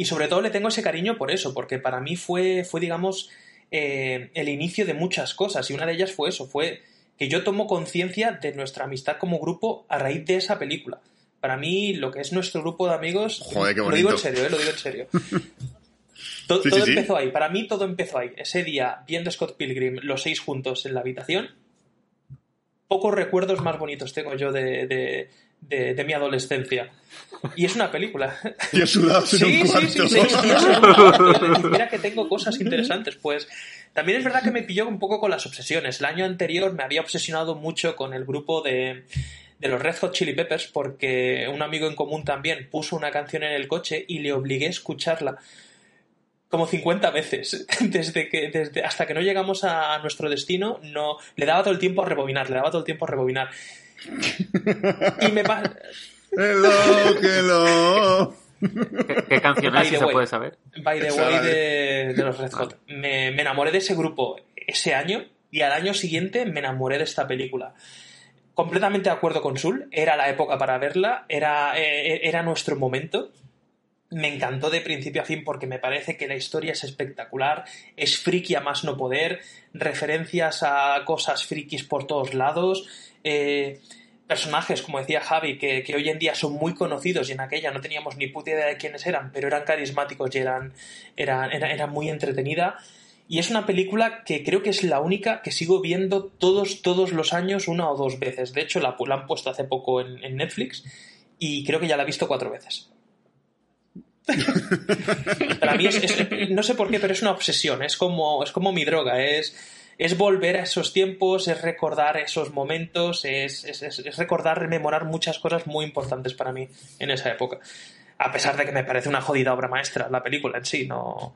Y sobre todo le tengo ese cariño por eso, porque para mí fue, fue digamos, eh, el inicio de muchas cosas. Y una de ellas fue eso, fue que yo tomo conciencia de nuestra amistad como grupo a raíz de esa película. Para mí, lo que es nuestro grupo de amigos, Joder, qué lo digo en serio, eh, lo digo en serio. *laughs* Sí, todo sí, sí. empezó ahí. Para mí todo empezó ahí. Ese día, viendo Scott Pilgrim, los seis juntos en la habitación, pocos recuerdos más bonitos tengo yo de, de- de- de mi adolescencia. Y es una película. Tío, sudados en Sí, un sí, sí, un cuarto. Mira que tengo cosas interesantes. Pues también es verdad que me pilló un poco con las obsesiones. El año anterior me había obsesionado mucho con el grupo de, de los Red Hot Chili Peppers porque un amigo en común también puso una canción en el coche y le obligué a escucharla como 50 veces *laughs* desde que desde hasta que no llegamos a, a nuestro destino no le daba todo el tiempo a rebobinar le daba todo el tiempo a rebobinar y me pa- *laughs* Hello, hello. ¿Qué, qué canción By es, si se way. puede saber? By the way de, de los Red Hot. Me, me enamoré de ese grupo ese año y al año siguiente me enamoré de esta película. Completamente de acuerdo con Sul, era la época para verla, era, eh, era nuestro momento. Me encantó de principio a fin porque me parece que la historia es espectacular, es friki a más no poder, referencias a cosas frikis por todos lados, eh, personajes, como decía Javi, que, que hoy en día son muy conocidos y en aquella no teníamos ni puta idea de quiénes eran, pero eran carismáticos y eran, eran, era, era muy entretenida. Y es una película que creo que es la única que sigo viendo todos, todos los años una o dos veces. De hecho, la, la han puesto hace poco en, en Netflix y creo que ya la he visto cuatro veces. *laughs* Para mí es, es- no sé por qué, pero es una obsesión, es como, es como mi droga, es, es volver a esos tiempos, es recordar esos momentos, es, es- es- recordar, rememorar muchas cosas muy importantes para mí en esa época. A pesar de que me parece una jodida obra maestra la película en sí, no,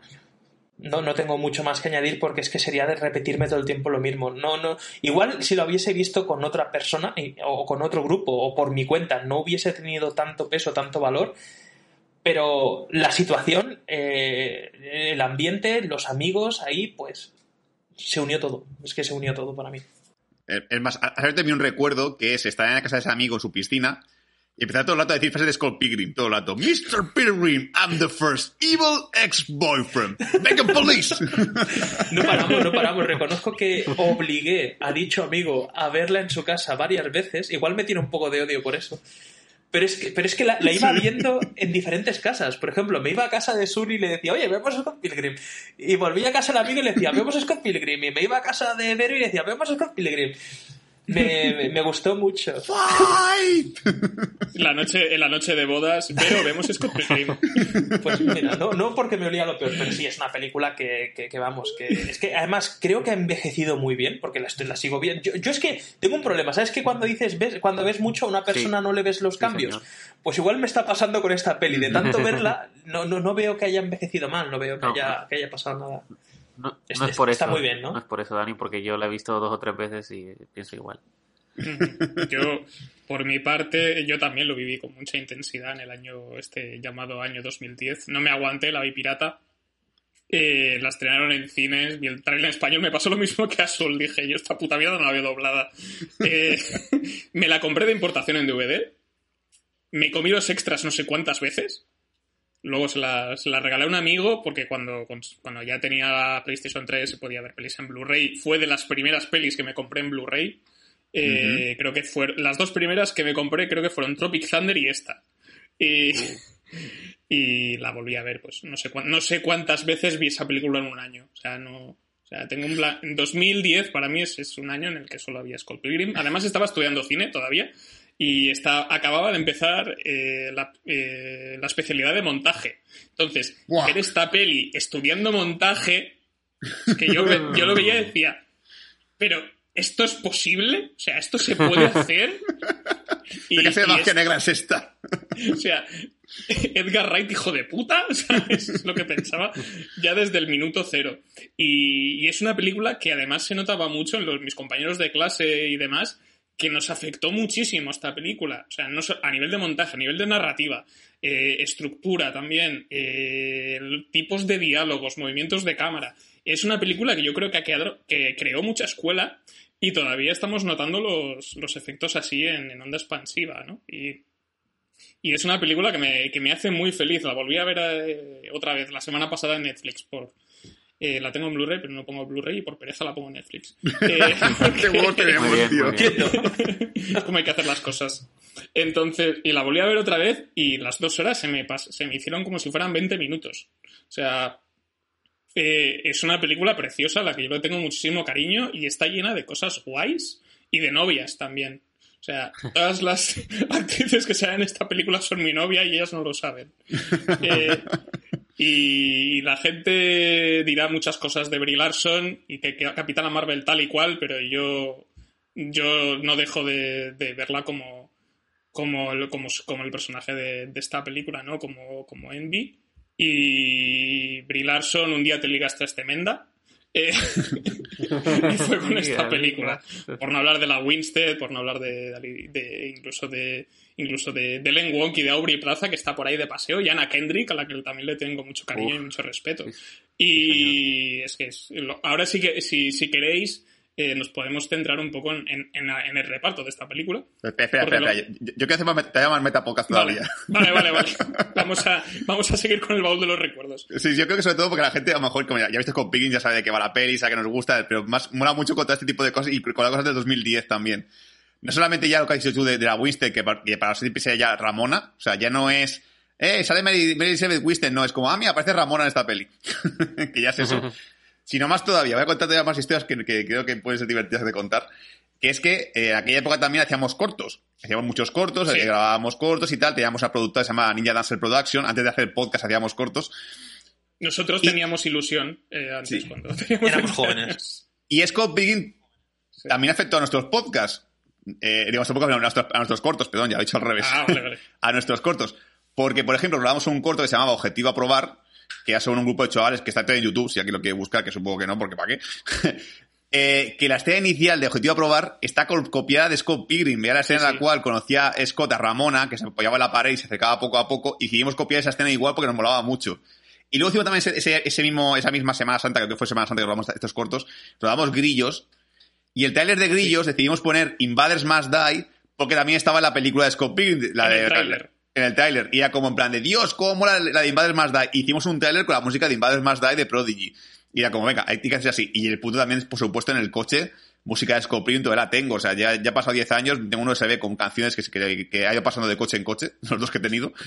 no, no tengo mucho más que añadir porque es que sería de repetirme todo el tiempo lo mismo. No, no. Igual si lo hubiese visto con otra persona o con otro grupo o por mi cuenta, no hubiese tenido tanto peso, tanto valor. Pero la situación, eh, el ambiente, los amigos, ahí, pues se unió todo. Es que se unió todo para mí. Eh, Es más, ayer tenía un recuerdo que es estar en la casa de ese amigo en su piscina y empezar todo el rato a decir frases de Scott Pilgrim, todo el rato. Mr. Pilgrim, I'm the first evil ex-boyfriend. Make police. No paramos, no paramos. *laughs* Reconozco que obligué a dicho amigo a verla en su casa varias veces. Igual me tiene un poco de odio por eso. Pero es que, pero es que la, la iba viendo en diferentes casas. Por ejemplo, me iba a casa de Suri y le decía, oye, vemos a Scott Pilgrim. Y volvía a casa del amigo y le decía, vemos a Scott Pilgrim. Y me iba a casa de Vero y le decía, vemos a Scott Pilgrim. Me, me, me gustó mucho. Fight. La noche, en la noche de bodas, pero vemos Scott Pilgrim. Pues mira, no, no porque me olía lo peor, pero sí, es una película que, que- que vamos, que es que además creo que ha envejecido muy bien, porque la, sigo bien. Yo, yo es que tengo un problema, ¿sabes? Que cuando dices, ves, cuando ves mucho a una persona Sí. no le ves los Sí, cambios. señor. Pues igual me está pasando con esta peli. De tanto *laughs* verla, no, no, no veo que haya envejecido mal, no veo que, No. haya, que haya pasado nada. No, no Este- es por está eso. muy bien, ¿no? es por eso, Dani, porque yo la he visto dos o tres veces y pienso igual. *laughs* Yo, por mi parte, yo también lo viví con mucha intensidad en el año este llamado año 2010. No me aguanté, la vi pirata. Eh, la estrenaron en cines, vi el trailer en español, me pasó lo mismo que a Sol. Dije, yo esta puta mierda no la veo doblada. *laughs* Eh, me la compré de importación en DVD. Me comí los extras no sé cuántas veces. Luego se la, se la regalé a un amigo porque cuando, cuando ya tenía PlayStation 3 se podía ver pelis en Blu-ray. Fue de las primeras pelis que me compré en Blu-ray. Eh, Creo que fueron las dos primeras que me compré, creo que fueron Tropic Thunder y esta. Y, *laughs* y la volví a ver, pues no sé, no sé cuántas veces vi esa película en un año. O sea, no. O sea, tengo un en 2010 para mí es, es un año en el que solo había Scott Pilgrim. Además estaba estudiando cine todavía y está, acababa de empezar eh, la, eh, la especialidad de montaje. Entonces, Buah. ver esta peli estudiando montaje, que yo, *laughs* yo lo veía y decía, pero ¿esto es posible? O sea, ¿esto se puede hacer? *laughs* ¿De qué hace y magia es- negra es esta? *laughs* o sea, Edgar Wright, hijo de puta, o sea, eso es lo que pensaba ya desde el minuto cero. Y, y es una película que además se notaba mucho en los, mis compañeros de clase y demás, que nos afectó muchísimo esta película. O sea, a nivel de montaje, a nivel de narrativa, eh, estructura también, eh, tipos de diálogos, movimientos de cámara. Es una película que yo creo que, ha quedado, que creó mucha escuela y todavía estamos notando los, los efectos así en, en onda expansiva, ¿no? Y Y es una película que me, que me hace muy feliz. La volví a ver eh, otra vez la semana pasada en Netflix. Por, eh, la tengo en Blu-ray, pero no pongo Blu-ray y por pereza la pongo en Netflix. *laughs* Eh, Qué huevos tenemos, Muy bien, tío. muy bien. *laughs* es como hay que hacer las cosas. Entonces, y la volví a ver otra vez y las dos horas se me, pas- se me hicieron como si fueran 20 minutos. O sea, eh, es una película preciosa a la que yo le tengo muchísimo cariño y está llena de cosas guays y de novias también. O sea, todas las *laughs* actrices que salen en esta película son mi novia y ellas no lo saben. Eh, y la gente dirá muchas cosas de Brie Larson y que, Capitana Marvel tal y cual, pero yo, yo no dejo de, verla como, como, el, como, el personaje de, esta película, ¿no? Como, como Envy. Y Brie Larson, un día te ligaste es tremenda. Eh, *laughs* y fue con *laughs* esta película. Por no hablar de la Winstead, por no hablar de, de- de- incluso de incluso de, de Len Wonk y de Aubrey Plaza, que está por ahí de paseo, y Anna Kendrick, a la que también le tengo mucho cariño y mucho respeto. Sí, Y es que es- lo- ahora sí que, si, si queréis, eh, nos podemos centrar un poco en, en- en la- en el reparto de esta película. Espera, espera, Porque espera. Yo, yo quiero hacer más, te más metapodcast Vale, todavía. vale, vale. vale. *laughs* Vamos, a, vamos a seguir con el baúl de los recuerdos. Sí, yo creo que sobre todo porque la gente, a lo mejor, como ya, ya viste con Piggins, ya sabe de qué va la peli, sabe que nos gusta, pero más mola mucho con todo este tipo de cosas y con las cosas del 2010 también. No solamente ya lo que has dicho tú de, de la Winstead, que, para- que para sea ya Ramona, o sea, ya no es, eh, sale Mary, Mary Elizabeth Winstead, no, es como, ah, mira, aparece Ramona en esta peli. *laughs* que ya es eso. *laughs* Sino más todavía, voy a contarte ya más historias que, que creo que pueden ser divertidas de contar. Que es que eh, en aquella época también hacíamos cortos. Hacíamos muchos cortos, Sí. eh, grabábamos cortos y tal. Teníamos una productora que se llamaba Ninja Dancer Production. Antes de hacer podcast hacíamos cortos. Nosotros Y- teníamos ilusión eh, antes Sí. cuando *laughs* teníamos Éramos 20 jóvenes. Y Scott Piggin Sí. también afectó a nuestros podcasts. Eh, digamos, un poco a nuestros, a nuestros cortos, perdón, ya lo he dicho al revés. Ah, vale, vale. *laughs* a nuestros cortos. Porque, por ejemplo, grabamos un corto que se llamaba Objetivo a Probar, que ya son un grupo de chavales que está todo en YouTube, si aquí lo quiere buscar, que supongo que no, porque ¿para qué? *laughs* Eh, que la escena inicial de Objetivo a Probar está co- copiada de Scott Pilgrim. Veía la escena Sí, en la cual conocía a Scott a Ramona, que se apoyaba en la pared y se acercaba poco a poco, y decidimos copiar esa escena igual porque nos molaba mucho. Y luego hicimos también ese, ese- ese mismo, esa misma Semana Santa, que fue Semana Santa que grabamos estos cortos, rodamos Grillos, y el tráiler de Grillos decidimos poner Invaders Must Die, porque también estaba en la película de Scott Pilgrim, la En de el. En el tráiler. Y era como en plan de Dios, cómo mola la de Invaders Must Die. Hicimos un tráiler con la música de Invaders Must Die de Prodigy. Y era como, venga, hay que hacer así. Y el puto también, por supuesto, en el coche, música de Pilgrim, todavía la tengo. O sea, ya, ya ha pasado 10 años, tengo un USB con canciones que, que, que ha ido pasando de coche en coche, *laughs* los dos que he tenido. *laughs*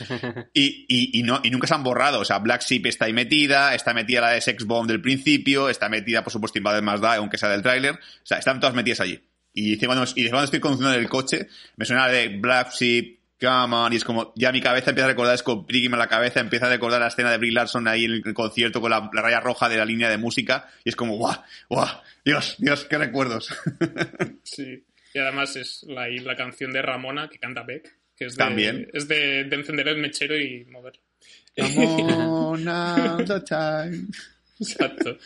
Y, y, y, no, y nunca se han borrado. O sea, Black Sheep está ahí metida, está metida la de Sex Bomb del principio, está metida, por supuesto, Invaders Must Die, aunque sea del tráiler. O sea, están todas metidas allí. Y cuando, y cuando estoy conduciendo en el coche, me suena de Black Sheep, Come on, y es como, ya mi cabeza empieza a recordar, es con en la cabeza, empieza a recordar la escena de Brie Larson ahí en el concierto con la, la raya roja de la línea de música, y es como, guau, guau, Dios, Dios, qué recuerdos. *laughs* Sí. Y además es la, la canción de Ramona que canta Beck, que es de, También. es de, de encender el mechero y on, all the time. *laughs* Exacto.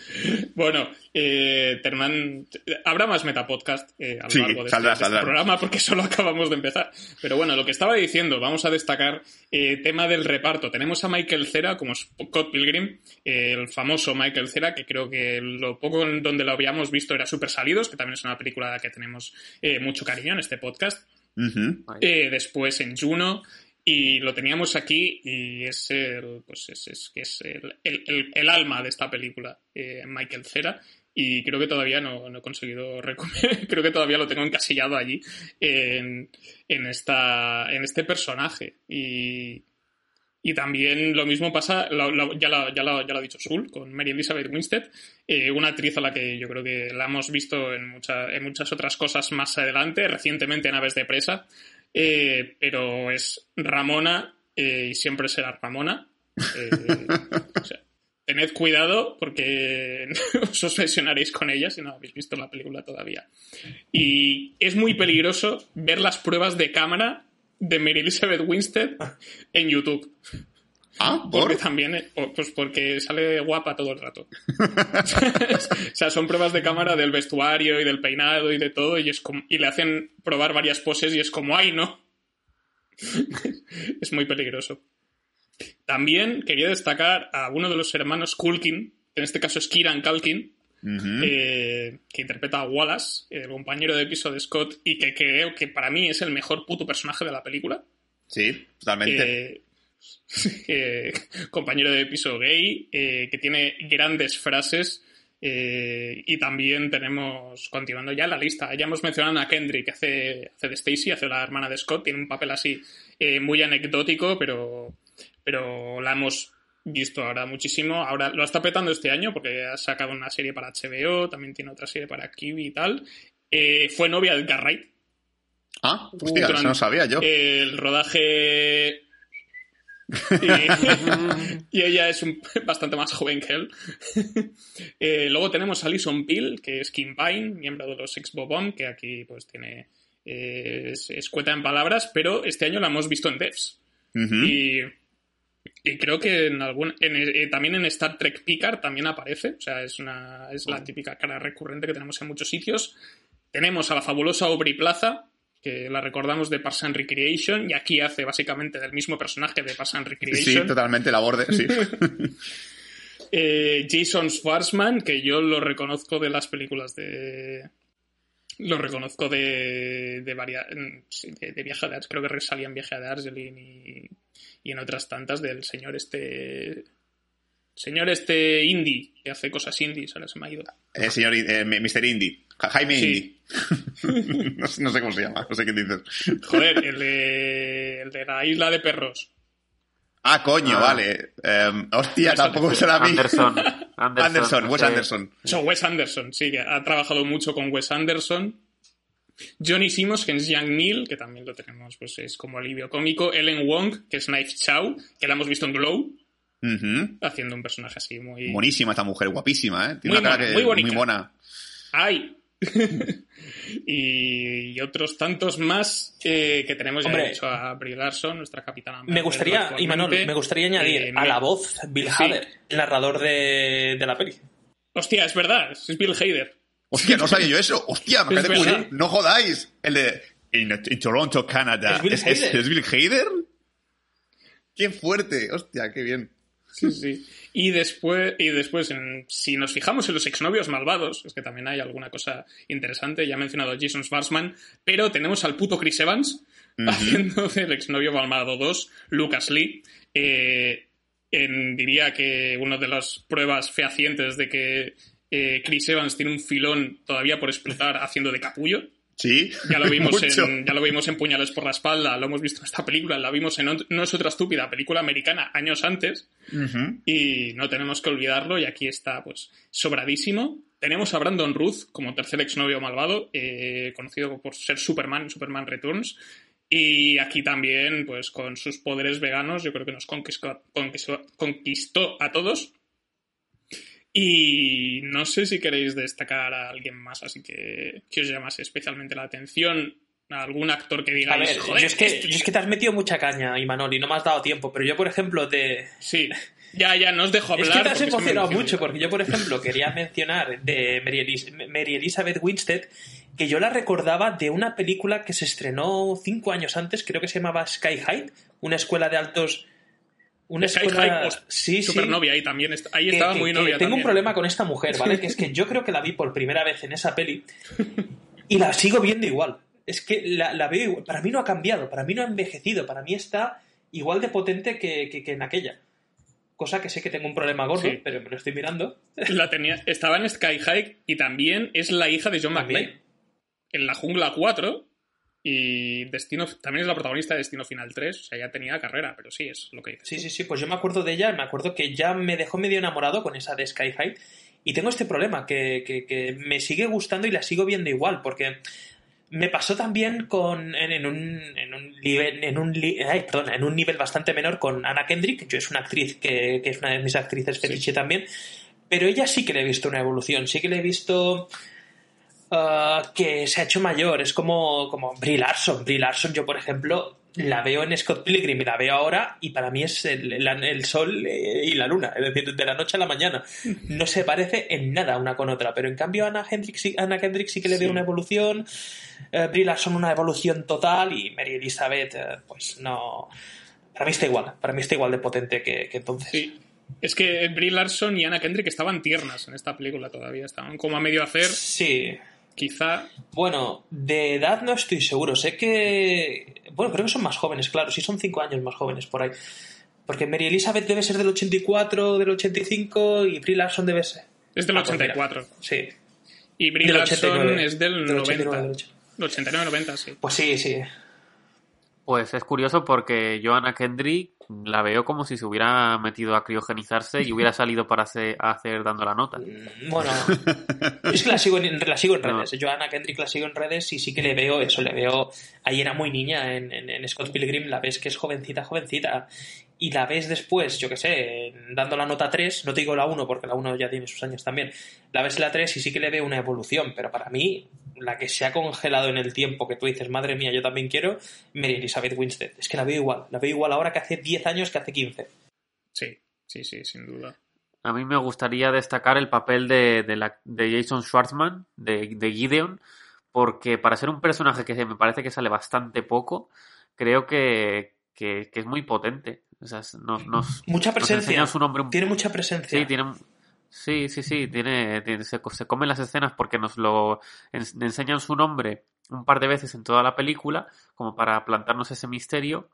Bueno, eh, Terman, habrá más metapodcast eh, a lo Sí, largo de, saldrá, este, de este programa porque solo *laughs* acabamos de empezar. Pero bueno, lo que estaba diciendo, vamos a destacar eh, tema del reparto. Tenemos a Michael Cera como Scott Pilgrim, eh, el famoso Michael Cera, que creo que lo poco en donde lo habíamos visto era Super Salidos, que también es una película a la que tenemos eh, mucho cariño en este podcast. Eh, después en Juno y lo teníamos aquí y es el, pues es, es, es el, el- el- alma de esta película, eh, Michael Cera. Y creo que todavía no, no he conseguido *laughs* recuperar, creo que todavía lo tengo encasillado allí en, en, esta, en este personaje. Y, y también lo mismo pasa, lo- lo, ya, lo, ya lo ha dicho Sul, con Mary Elizabeth Winstead, eh, una actriz a la que yo creo que la hemos visto en, mucha- en muchas otras cosas más adelante, recientemente en Aves de Presa, eh, pero es Ramona eh, y siempre será Ramona. Eh, tened cuidado porque *laughs* os obsesionaréis con ella si no habéis visto la película todavía. Y es muy peligroso ver las pruebas de cámara de Mary Elizabeth Winstead en YouTube. Ah, Porque ¿por? también, eh, pues porque sale guapa todo el rato. *laughs* o sea, son pruebas de cámara del vestuario y del peinado y de todo, y es como, y le hacen probar varias poses y es como, ay, no. *laughs* es muy peligroso. También quería destacar a uno de los hermanos Culkin, que en este caso es Kieran Culkin, Ujú. eh, que interpreta a Wallace, el compañero de piso de Scott, y que creo que para mí es el mejor puto personaje de la película. Sí, totalmente. eh, *laughs* eh, compañero de piso gay, eh, que tiene grandes frases. eh, y también tenemos, continuando ya la lista, ya hemos mencionado a Kendrick, que hace, hace de Stacy, hace la hermana de Scott, tiene un papel así muy anecdótico, pero, pero la hemos visto ahora muchísimo. Ahora lo está petando este año porque ha sacado una serie para HBO, también tiene otra serie para Kiwi y tal. Fue novia de Edgar Wright. Ah, hostia, eso no sabía yo. El rodaje. Y, *laughs* y ella es un- *laughs* bastante más joven que él. *laughs* Eh, luego tenemos a Alison Peel, que es Kim Pine, miembro de los Ex Bobon, que aquí pues tiene. eh, es escueta en palabras, pero este año la hemos visto en Devs. Y, y creo que en algún en, eh, también en Star Trek Picard también aparece. O sea, es, una, es la típica cara recurrente que tenemos en muchos sitios. Tenemos a la fabulosa Aubrey Plaza, que la recordamos de Parks and Recreation, y aquí hace básicamente del mismo personaje de Parks and Sí, Recreation. totalmente, la borde, sí. *laughs* Eh, Jason Schwartzman, que yo lo reconozco de las películas de. Lo reconozco de, de, varia- sí, de, de Viaje de Ars, creo que salía en Viaje de Argelin y, y en otras tantas del señor este. Señor este indie, que hace cosas indies, ahora se me ha ido. Eh, señor, eh, Mr. Indy. Ja- Jaime Sí. Indy. *laughs* no, sé- no sé cómo se llama, no sé qué dices. Joder, el de, el de la isla de perros. Ah, coño, Ah. vale. Em, hostia, tampoco será a mí. Anderson. *laughs* Anderson, Anderson, Wes Anderson. Wes Anderson, sí, que ha trabajado mucho con Wes Anderson. Johnny Simmons, que es Young Neil, que también lo tenemos, pues es como alivio cómico. Ellen Wong, que es Knife Chow, que la hemos visto en Glow, Haciendo un personaje así muy... Buenísima esta mujer, guapísima, ¿eh? Tiene Muy una cara mona, que, muy bonita. muy buena. ¡Ay! *laughs* y, y otros tantos más eh, que tenemos ya Hombre. hecho a Brie Larson, nuestra capitana. Me gustaría. Imanol, me gustaría añadir Eh, a la voz Bill Sí. Hader, el narrador de, de la peli. Hostia, es verdad, es Bill Hader. Hostia, no sabía yo eso. Hostia, me *laughs* Es. No jodáis. El de in, in Toronto, Canadá. Es Bill ¿Es, Hader. es Bill Hader? Qué fuerte. Hostia, qué bien. Sí, sí. Y después, y después en- si nos fijamos en los exnovios malvados, es que también hay alguna cosa interesante, ya he mencionado a Jason Schwartzman, pero tenemos al puto Chris Evans haciendo *laughs* del exnovio malvado 2, Lucas Lee. Eh, en- diría que una de las pruebas fehacientes de que eh, Chris Evans tiene un filón todavía por explotar haciendo de capullo. Sí. Ya lo vimos *laughs* Mucho. en, ya lo vimos en Puñales por la espalda, lo hemos visto en esta película, la vimos en No es otra estúpida película americana años antes y no tenemos que olvidarlo y aquí está pues sobradísimo. Tenemos a Brandon Ruth como tercer exnovio malvado, eh, conocido por ser Superman en Superman Returns. Y aquí también, pues con sus poderes veganos, yo creo que nos conquistó, conquistó, conquistó a todos. Y no sé si queréis destacar a alguien más, así que que os llamase especialmente la atención. A algún actor que A digáis, ver, joder, yo es, que, este yo es que te has metido mucha caña, Imanol, y no me has dado tiempo, pero yo, por ejemplo, de... Sí, ya, ya, no os dejo hablar. Es que te has me emocionado mucho, porque yo, por ejemplo, quería mencionar de Mary, Elis- Mary Elizabeth Winstead, que yo la recordaba de una película que se estrenó cinco años antes, creo que se llamaba Sky High, una escuela de altos... Una Sky escuela... Sí. Supernovia, ahí también ahí que- estaba que- muy que novia Tengo un problema con esta mujer, *laughs* ¿vale? Que es que yo creo que la vi por primera vez en esa peli y la sigo viendo igual. Es que la, la veo igual. Para mí no ha cambiado, para mí no ha envejecido, para mí está igual de potente que, en aquella. Cosa que sé que tengo un problema gordo, Sí. pero me lo estoy mirando. *laughs* La tenía, estaba en Sky High y también es la hija de John. McClane. En la jungla 4 y Destino también es la protagonista de Destino Final 3. O sea, ya tenía carrera, pero sí, es lo que dices. Sí, sí, sí, pues yo me acuerdo de ella, me acuerdo que ya me dejó medio enamorado con esa de Sky High. Y tengo este problema, que, que- que me sigue gustando y la sigo viendo igual, porque me pasó también con en, en un, en un nivel en un, ay, perdón, en un nivel bastante menor con Anna Kendrick. Yo es una actriz que, que es una de mis actrices fetiche también. Pero ella sí que le he visto una evolución, sí que le he visto ah, que se ha hecho mayor. Es como, como Brie Larson. Brie Larson, yo por ejemplo, la veo en Scott Pilgrim y la veo ahora y para mí es el, el sol eh, y la luna, es decir, de la noche a la mañana. No se parece en nada una con otra, pero en cambio Anna Kendrick, sí- Anna Kendrick sí que le veo Sí. una evolución, eh, Brie Larson una evolución total y Mary Elizabeth, eh, pues no... Para mí está igual, para mí está igual de potente que, que entonces. Sí. Es que Brie Larson y Anna Kendrick estaban tiernas en esta película todavía. Estaban como a medio hacer. Sí, Quizá. Bueno, de edad no estoy seguro. Sé que. Bueno, creo que son más jóvenes, claro. Sí, son cinco años más jóvenes por ahí. Porque Mary Elizabeth debe ser del 84, del 85 y Brie Larson debe ser. Es del Ah, pues mira. 84. Sí. Y Brie Del Larson 89. es del, Del 90. 89, del 80. Del 89-90, sí. Pues sí, sí. Pues es curioso porque Joanna Kendrick la veo como si se hubiera metido a criogenizarse y hubiera salido para hacer, hacer dando la nota. Bueno, *laughs* es que la sigo en, la sigo en No. redes. Joanna Kendrick la sigo en redes y sí que le veo eso, le veo. Ahí era muy niña en, en, en Scott Pilgrim, la ves que es jovencita, jovencita. Y la ves después, yo que sé, dando la nota 3, no te digo la 1 porque la 1 ya tiene sus años también. La ves en la 3 y sí que le veo una evolución, pero para mí, la que se ha congelado en el tiempo, que tú dices, madre mía, yo también quiero, Mary Elizabeth Winstead. Es que la veo igual, la veo igual ahora que hace 10 años que hace 15. Sí, sí, sí, sin duda. A mí me gustaría destacar el papel de, de, la- de Jason Schwartzman, de, de Gideon, porque para ser un personaje que me parece que sale bastante poco, creo que, que, que es muy potente. O sea, nos, nos, Mucha presencia. enseñan su nombre un Tiene mucha presencia. Sí, tiene, sí, sí, sí, tiene, tiene- se, se comen las escenas porque nos lo ens- enseñan su nombre un par de veces en toda la película, como para plantarnos ese misterio.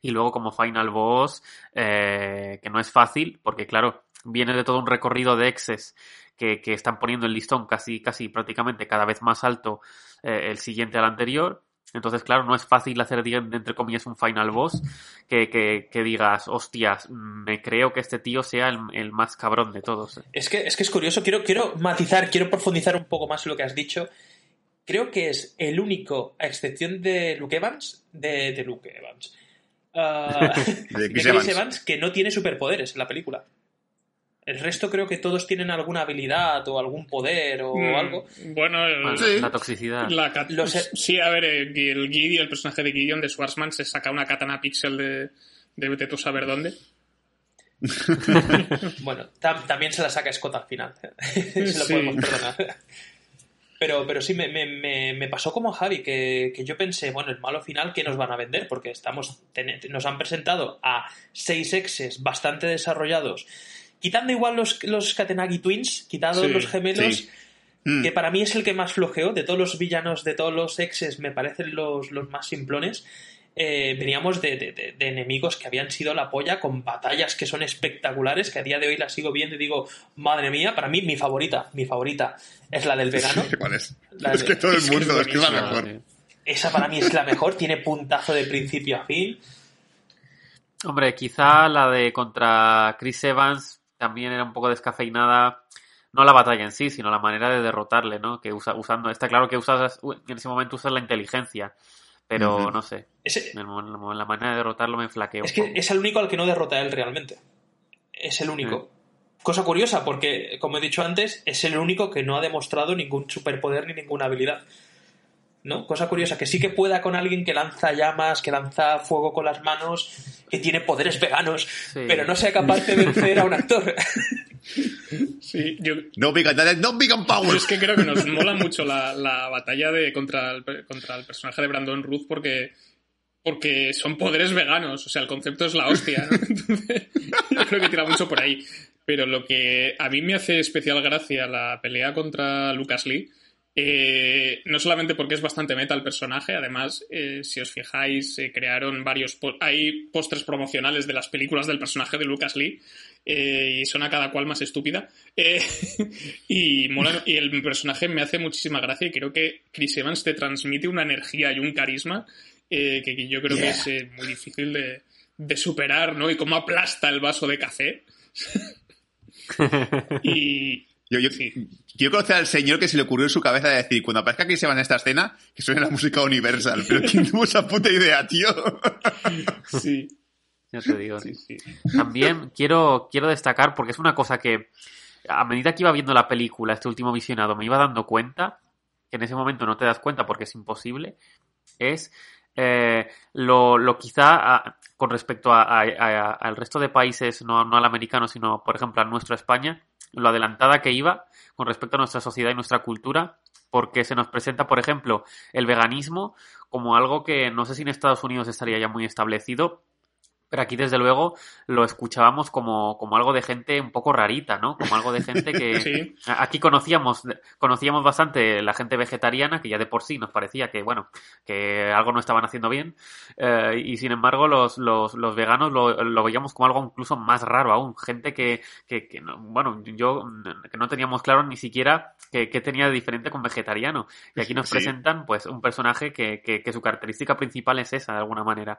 Y luego como final boss, eh, que no es fácil, porque claro, viene de todo un recorrido de exes que, que están poniendo el listón casi, casi prácticamente cada vez más alto eh, el siguiente al anterior. Entonces, claro, no es fácil hacer, entre comillas, un final boss que, que, que digas, hostias, me creo que este tío sea el, el más cabrón de todos. Es que, es que es curioso, quiero, quiero matizar, quiero profundizar un poco más en lo que has dicho. Creo que es el único, a excepción de Luke Evans, de, de Luke Evans, ah, *laughs* De de Chris Chris Evans. Evans, que no tiene superpoderes en la película. El resto creo que todos tienen alguna habilidad o algún poder o Mm, algo. Bueno, el- Bueno, Sí. La toxicidad. la cat- sí, a ver, eh, el Gideon, el personaje de Gideon de Schwarzman se saca una katana pixel de, de vete tú saber dónde. *laughs* Bueno, tam- también se la saca Scott al final. *laughs* se lo Sí. podemos perdonar. Pero, pero sí, me, me- me- pasó como a Javi, que, que yo pensé, bueno, el malo final, ¿qué nos van a vender? Porque estamos nos han presentado a seis exes bastante desarrollados, quitando igual los, los Katenagi Twins, quitando Sí, los gemelos, sí. Mm. que para mí es el que más flojeó, de todos los villanos, de todos los exes, me parecen los, los más simplones. Eh, veníamos de, de- de- de enemigos que habían sido la polla, con batallas que son espectaculares, que a día de hoy las sigo viendo y digo, madre mía, para mí mi favorita, mi favorita es la del vegano. *laughs* ¿Cuál es? La es de- que todo el mundo, es que es la buenísima, mejor. Sí. Esa para mí es la mejor, tiene puntazo de principio a fin. Hombre, quizá la de contra Chris Evans también era un poco descafeinada. No la batalla en sí, sino la manera de derrotarle, ¿no? Que usa, usando, está claro que usas, en ese momento usas la inteligencia, pero no sé, Ese- en el- la manera de derrotarlo me flaqueó. es que poco. es el único al que no derrota él realmente. Es el único. Cosa curiosa, porque, como he dicho antes, es el único que no ha demostrado ningún superpoder ni ninguna habilidad. ¿No? Cosa curiosa, que sí que pueda con alguien que lanza llamas, que lanza fuego con las manos, que tiene poderes veganos, Sí. pero no sea capaz de vencer a un actor. *laughs* Sí, yo, No vegan, no vegan power. es que creo que nos mola mucho la, la batalla de contra el, contra el personaje de Brandon Ruth porque porque son poderes veganos, o sea, el concepto es la hostia, ¿no? *laughs* Entonces, yo creo que tira mucho por ahí. Pero lo que a mí me hace especial gracia la pelea contra Lucas Lee, eh, no solamente porque es bastante meta el personaje, además, eh, si os fijáis, se crearon varios... po- hay pósters promocionales de las películas del personaje de Lucas Lee eh, y son a cada cual más estúpida. *laughs* Y, mola- y el personaje me hace muchísima gracia y creo que Chris Evans te transmite una energía y un carisma que, yo creo que es muy difícil de, de superar, ¿no? Y cómo aplasta el vaso de café. *laughs* y, Yo, yo- Sí. Quiero conocer al señor que se le ocurrió en su cabeza de decir, cuando aparezca Chris Evans en esta escena, que suene la música Universal. Pero ¿quién tuvo esa puta idea, tío? sí, Ya te digo. sí, sí. También quiero, quiero destacar, porque es una cosa que a medida que iba viendo la película, este último visionado, me iba dando cuenta, que en ese momento no te das cuenta porque es imposible, es eh, lo, lo quizá a- con respecto a- a- a- al resto de países, no, no al americano, sino por ejemplo a nuestra España, lo adelantada que iba con respecto a nuestra sociedad y nuestra cultura, porque se nos presenta, por ejemplo, el veganismo como algo que no sé si en Estados Unidos estaría ya muy establecido, Pero aquí, desde luego, lo escuchábamos como, como algo de gente un poco rarita, ¿no? Como algo de gente que... *laughs* Sí. Aquí conocíamos, conocíamos bastante la gente vegetariana, que ya de por sí nos parecía que, bueno, que algo no estaban haciendo bien. eh, y sin embargo, los, los, los veganos lo, lo veíamos como algo incluso más raro aún. Gente que, que, que no- bueno, yo, que no teníamos claro ni siquiera qué tenía de diferente con vegetariano. Y aquí nos Sí. presentan, pues, un personaje que, que, que su característica principal es esa, de alguna manera.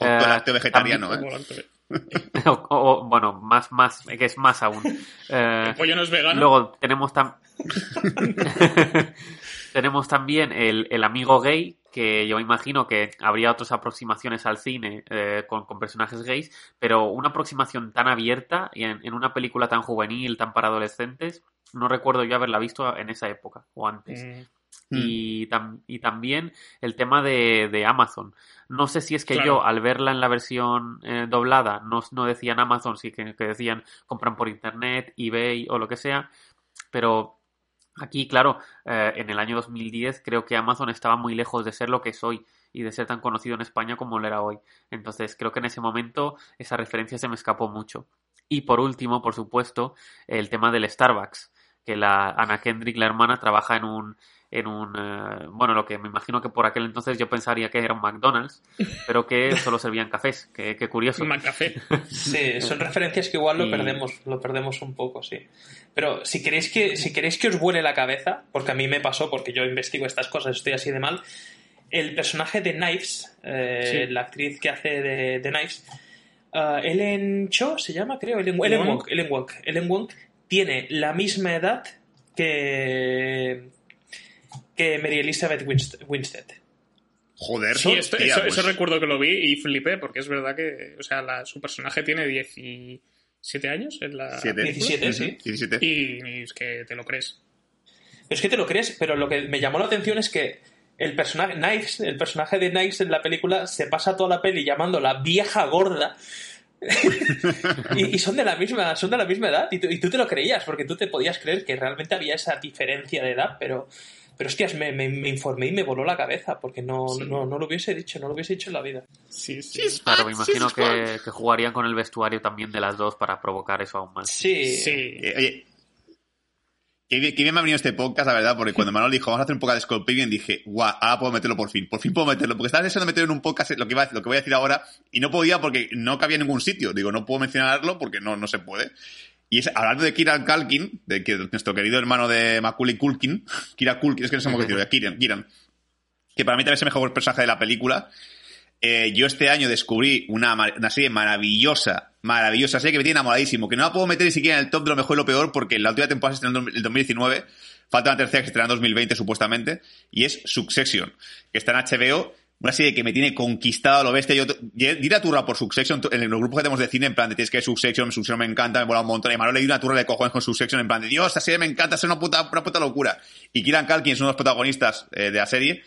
Eh, vegetariano, Como ¿eh? lácteo. *laughs* o, o- bueno, más, más, que es más aún. *laughs* Eh, El pollo no es vegano. luego tenemos tam- *laughs* tenemos también el, el amigo gay, que yo imagino que habría otras aproximaciones al cine eh, con, con personajes gays, pero una aproximación tan abierta y en, en una película tan juvenil, tan para adolescentes, no recuerdo yo haberla visto en esa época o antes. Mm, Y, tam- y también el tema de, de Amazon. No sé si es que Claro. yo, al verla en la versión eh, doblada, no, no decían Amazon, sí que, que decían compran por internet, eBay o lo que sea, pero aquí, claro, eh, en el año 2010 creo que Amazon estaba muy lejos de ser lo que es hoy y de ser tan conocido en España como lo era hoy. Entonces creo que en ese momento esa referencia se me escapó mucho. Y por último, por supuesto, el tema del Starbucks, que la Anna Kendrick, la hermana, trabaja en un en un eh, bueno lo que me imagino que por aquel entonces yo pensaría que era un McDonald's pero que *laughs* solo servían cafés qué, qué curioso Un café. *laughs* Sí, son referencias que igual lo Y- perdemos, lo perdemos un poco, sí. Pero si queréis que, si queréis que os vuele la cabeza, porque a mí me pasó, porque yo investigo estas cosas, estoy así de mal, el personaje de Knives, eh, Sí. la actriz que hace de, de Knives, ah, Ellen Cho se llama, creo, Ellen, Ellen Wong. Wong, Ellen Wong, Ellen Wong tiene la misma edad que que Mary Elizabeth Winst- Winstead. Joder, Sí, esto- eso, pues, eso recuerdo que lo vi y flipé, porque es verdad que, o sea, la- su personaje tiene 17 años en la siete. película. 17, sí. Ujú, 17. Y, y es que te lo crees. Es que te lo crees, pero lo que me llamó la atención es que el personaje, Knives, el personaje de Knives en la película se pasa toda la peli llamándola vieja gorda. *laughs* y, y son de la misma, son de la misma edad. Y tú, y tú te lo creías, porque tú te podías creer que realmente había esa diferencia de edad, pero. Pero hostias, me, me- me informé y me voló la cabeza, porque no, no, no lo hubiese dicho, no lo hubiese dicho en la vida. Sí, sí. claro me imagino que, que jugarían con el vestuario también de las dos para provocar eso aún más Sí. Sí. Eh, oye, qué bien, qué bien me ha venido este podcast, la verdad, porque cuando Manuel dijo, vamos a hacer un podcast de Pilgrim, dije, guau, ahora puedo meterlo por fin, por fin puedo meterlo, porque estaba deseando meterlo en un podcast lo que, iba, a- lo que voy a decir ahora, y no podía porque no cabía en ningún sitio. Digo, no puedo mencionarlo porque no, no se puede. Y es, hablando de Kieran Culkin, de que nuestro querido hermano de Macaulay Culkin, *laughs* Kira Culkin, es que no sé cómo decirlo, de Kieran, Kieran, que para mí también es el mejor personaje de la película. Eh, yo este año descubrí una serie maravillosa, maravillosa serie que me tiene enamoradísimo, que no la puedo meter ni siquiera en el top de lo mejor y lo peor porque la última temporada se estrenó en el 2019, falta una tercera que se estrenará en 2020 supuestamente, y es Succession, que está en HBO, una serie que me tiene conquistado lo bestia. Yo, diré a turra por Succession en los grupos que tenemos de cine, en plan de tienes que ver Succession, Succession me encanta, me mola un montón. Y Manuel le di una turra de cojones con Succession, en plan de Dios, esta serie me encanta, es una puta, una puta locura. Y Kieran Culkin es uno de los protagonistas eh, de la serie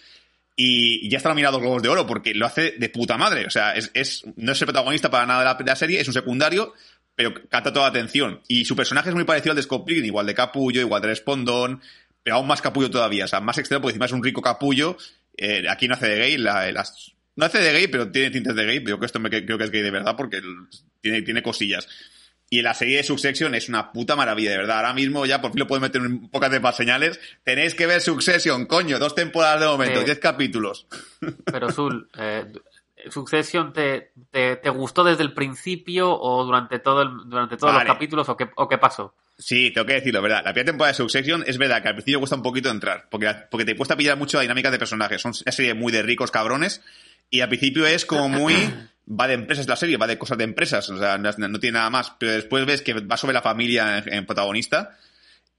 y ya está nominado Globos de Oro porque lo hace de puta madre. O sea, es, es, no es el protagonista para nada de la, de la serie, es un secundario, pero capta toda la atención. Y su personaje es muy parecido al de Scott Pilgrim, igual de capullo, igual de respondón, pero aún más capullo todavía. O sea, más extremo porque encima es un rico capullo. Eh, aquí no hace de gay, la- las- no hace de gay, pero tiene tintes de gay. Yo creo que esto me, creo que es gay de verdad porque tiene, tiene cosillas. Y la serie de Succession es una puta maravilla, de verdad. Ahora mismo ya por fin lo puedo meter en un poco de más señales. Tenéis que ver Succession, coño, dos temporadas de momento, Eh. diez capítulos. Pero Zul, *laughs* eh, Succession te, te, te gustó desde el principio o durante todo el, durante todos Vale. los capítulos o qué, o qué pasó? Sí, tengo que decirlo, ¿verdad? La primera temporada de Succession es verdad que al principio cuesta un poquito entrar, porque, porque te cuesta pillar mucho la dinámica de personajes. Son una serie muy de ricos cabrones, y al principio es como muy... Va de empresas la serie, va de cosas de empresas, o sea, no, no tiene nada más. Pero después ves que va sobre la familia en, en protagonista,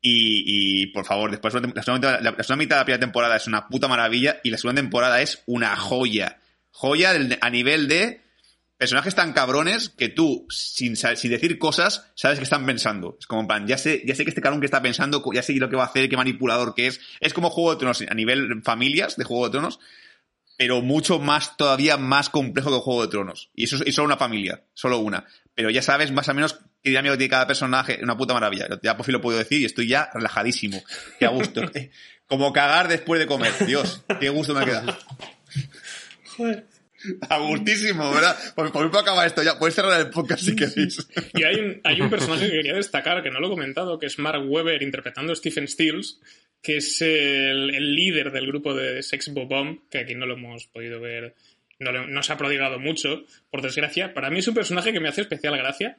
y, y, por favor, después la segunda, la, la segunda mitad de la primera temporada es una puta maravilla, y la segunda temporada es una joya. Joya a nivel de personajes tan cabrones que tú, sin, sin decir cosas, sabes que están pensando. Es como, en plan, ya sé, ya sé que este cabrón que está pensando, ya sé lo que va a hacer, qué manipulador que es. Es como Juego de Tronos a nivel familias de Juego de Tronos, pero mucho más, todavía más complejo que Juego de Tronos. Y eso es solo una familia, solo una. Pero ya sabes más o menos qué dinámica tiene cada personaje, una puta maravilla. Ya por fin lo puedo decir y estoy ya relajadísimo. Qué a gusto. *laughs* como cagar después de comer. Dios, qué gusto me queda. *laughs* A gustísimo, ¿verdad? Por, por mí puedo acabar esto ya. Puedes cerrar el podcast si queréis. Y hay un, hay un personaje que *laughs* quería destacar, que no lo he comentado, que es Mark Webber interpretando a Stephen Stills, que es el, el líder del grupo de Sex Bomb, que aquí no lo hemos podido ver, no se ha prodigado mucho, por desgracia. Para mí es un personaje que me hace especial gracia,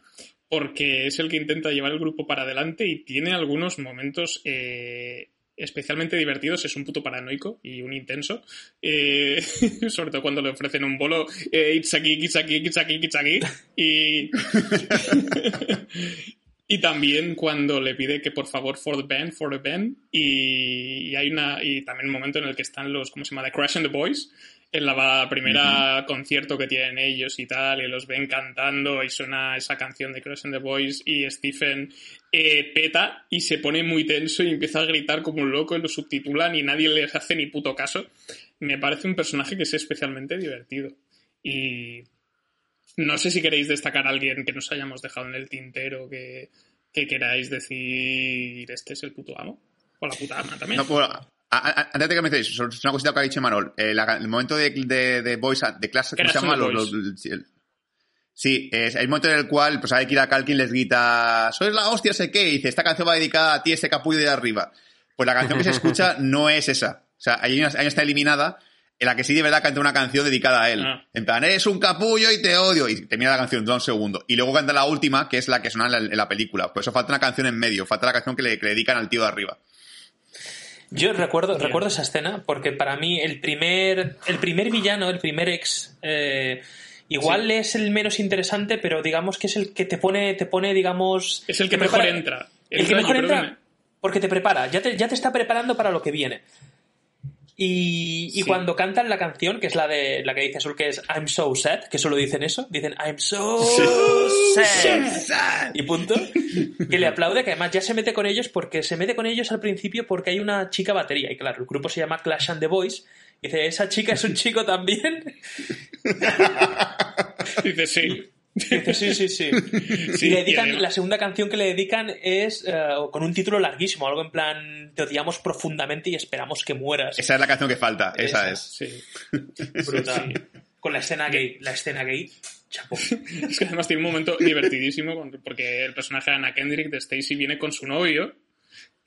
porque es el que intenta llevar el grupo para adelante y tiene algunos momentos eh, especialmente divertidos. Es un puto paranoico y un intenso. Eh, *laughs* sobre todo cuando le ofrecen un bolo, eh, it's aquí, it's aquí, it's aquí, it's aquí. Y, *laughs* y también cuando le pide que por favor for the band, for the band. Y, y hay una. Y también un momento en el que están los. ¿Cómo se llama? The Crash and the Boys. En la primera concierto que tienen ellos y tal, y los ven cantando y suena esa canción de Crash and the Boys y Stephen eh, peta y se pone muy tenso y empieza a gritar como un loco y lo subtitulan y nadie les hace ni puto caso. Me parece un personaje que es especialmente divertido. Y no sé si queréis destacar a alguien que nos hayamos dejado en el tintero que, que queráis decir este es el puto amo. O la puta ama también. No, pues, a- a- antes de que me solo es una cosita que ha dicho Manol. Eh, la- el momento de, de, de Boys, de clase, ¿cómo se llama? Los- Boys. los- el- sí, es el momento en el cual, pues, hay que ir a Calkin les grita, sois la hostia, sé qué, y dice, esta canción va dedicada a ti, ese capullo de arriba. Pues la canción que se escucha *laughs* no es esa. O sea, hay una, hay una está eliminada, en la que sí de verdad canta una canción dedicada a él. Ah. En plan, eres un capullo y te odio. Y termina la canción, dura un segundo. Y luego canta la última, que es la que suena en la, en la película. Por eso falta una canción en medio, falta la canción que le, que le dedican al tío de arriba. Yo recuerdo, Bien. recuerdo esa escena porque para mí el primer, el primer villano, el primer ex, eh, igual es el menos interesante, pero digamos que es el que te pone, te pone, digamos... es el que mejor prepara- entra. El que mejor entra que porque te prepara, ya te, ya te está preparando para lo que viene. Y, y Sí. cuando cantan la canción, que es la de la que dice Sul, que es I'm so sad, que solo dicen eso, dicen I'm so sad. *laughs* Y punto. Que le aplaude, que además ya se mete con ellos porque se mete con ellos al principio porque hay una chica batería. Y claro, el grupo se llama Clash and the Boys. Y dice, ¿esa chica es un chico también? *laughs* Dice sí. Dice, sí, sí, sí. Sí, y le dedican, la segunda canción que le dedican es eh, con un título larguísimo, algo en plan, te odiamos profundamente y esperamos que mueras. Esa es la canción que falta, esa, Esa. es. Sí. Brutal. Con la escena gay, la escena gay, chapo. Es que además tiene un momento divertidísimo porque el personaje de Anna Kendrick de Stacy viene con su novio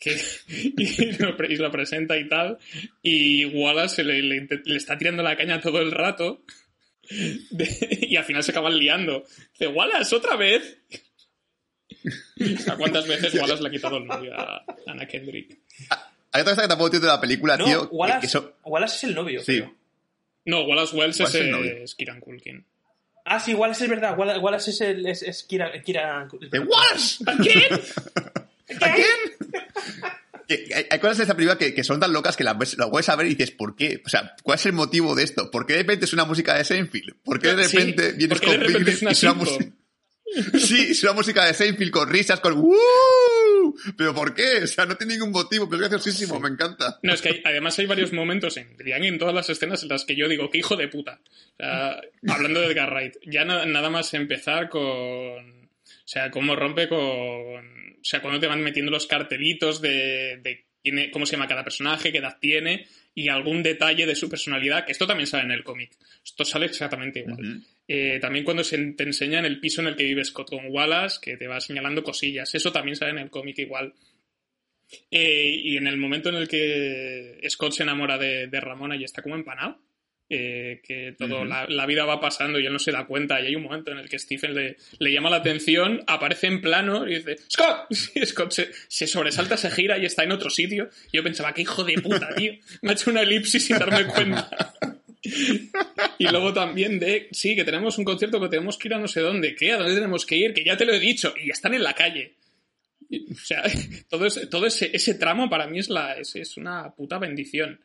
que, *laughs* y, lo, pre- y lo presenta y tal y Wallace le, le inte- le está tirando la caña todo el rato *laughs* de- y al final se acaban liando. Dice, Wallace, otra vez. ¿A cuántas veces Wallace le ha quitado el novio a Anna Kendrick? Hay otra cosa que tampoco entiendo de la película, No, tío. Wallace, que eso- Wallace es el novio. Sí. creo. No, Wallace Wells es, ¿Cuál es el eh, novio? es Kieran Culkin. Ah, sí, Wallace es verdad. Wallace, Wallace es, el, es, es Kira, Kira- ¿De Wallace? ¿A quién? ¿A quién? Cosas de esta película que, que son tan locas que las ves, las puedes saber y dices, ¿por qué? O sea, ¿cuál es el motivo de esto? ¿Por qué de repente es una música de Seinfeld? ¿Por qué de Sí, repente vienes ¿por qué de con es y es una música... Sí, es una música de Seinfeld con risas, con ¡Woo! ¿Pero por qué? O sea, no tiene ningún motivo, pero es graciosísimo, me encanta. No, es que hay- además hay varios momentos en, en todas las escenas en las que yo digo, qué hijo de puta. O sea, hablando de Edgar Wright, ya na- nada más empezar con... O sea, cómo rompe con... O sea, cuando te van metiendo los cartelitos de, cómo se llama cada personaje, qué edad tiene y algún detalle de su personalidad, que esto también sale en el cómic. Esto sale exactamente igual. Eh, también cuando se te enseñan el piso en el que vive Scott con Wallace, que te va señalando cosillas. Eso también sale en el cómic igual. Eh, y en el momento en el que Scott se enamora de, de Ramona y está como empanado, eh, que todo la, la vida va pasando y él no se da cuenta, y hay un momento en el que Stephen le, le llama la atención, aparece en plano y dice ¡Scott! *laughs* Y Scott se, se sobresalta, se gira y está en otro sitio. Y yo pensaba, qué hijo de puta, tío. Me ha hecho una elipsis sin darme cuenta. *laughs* Y luego también de, sí, que tenemos un concierto que tenemos que ir a no sé dónde. ¿Qué? ¿A dónde tenemos que ir? Que ya te lo he dicho. Y ya están en la calle. O sea, *laughs* todo, ese, todo ese, ese tramo para mí es, la, es, es una puta bendición.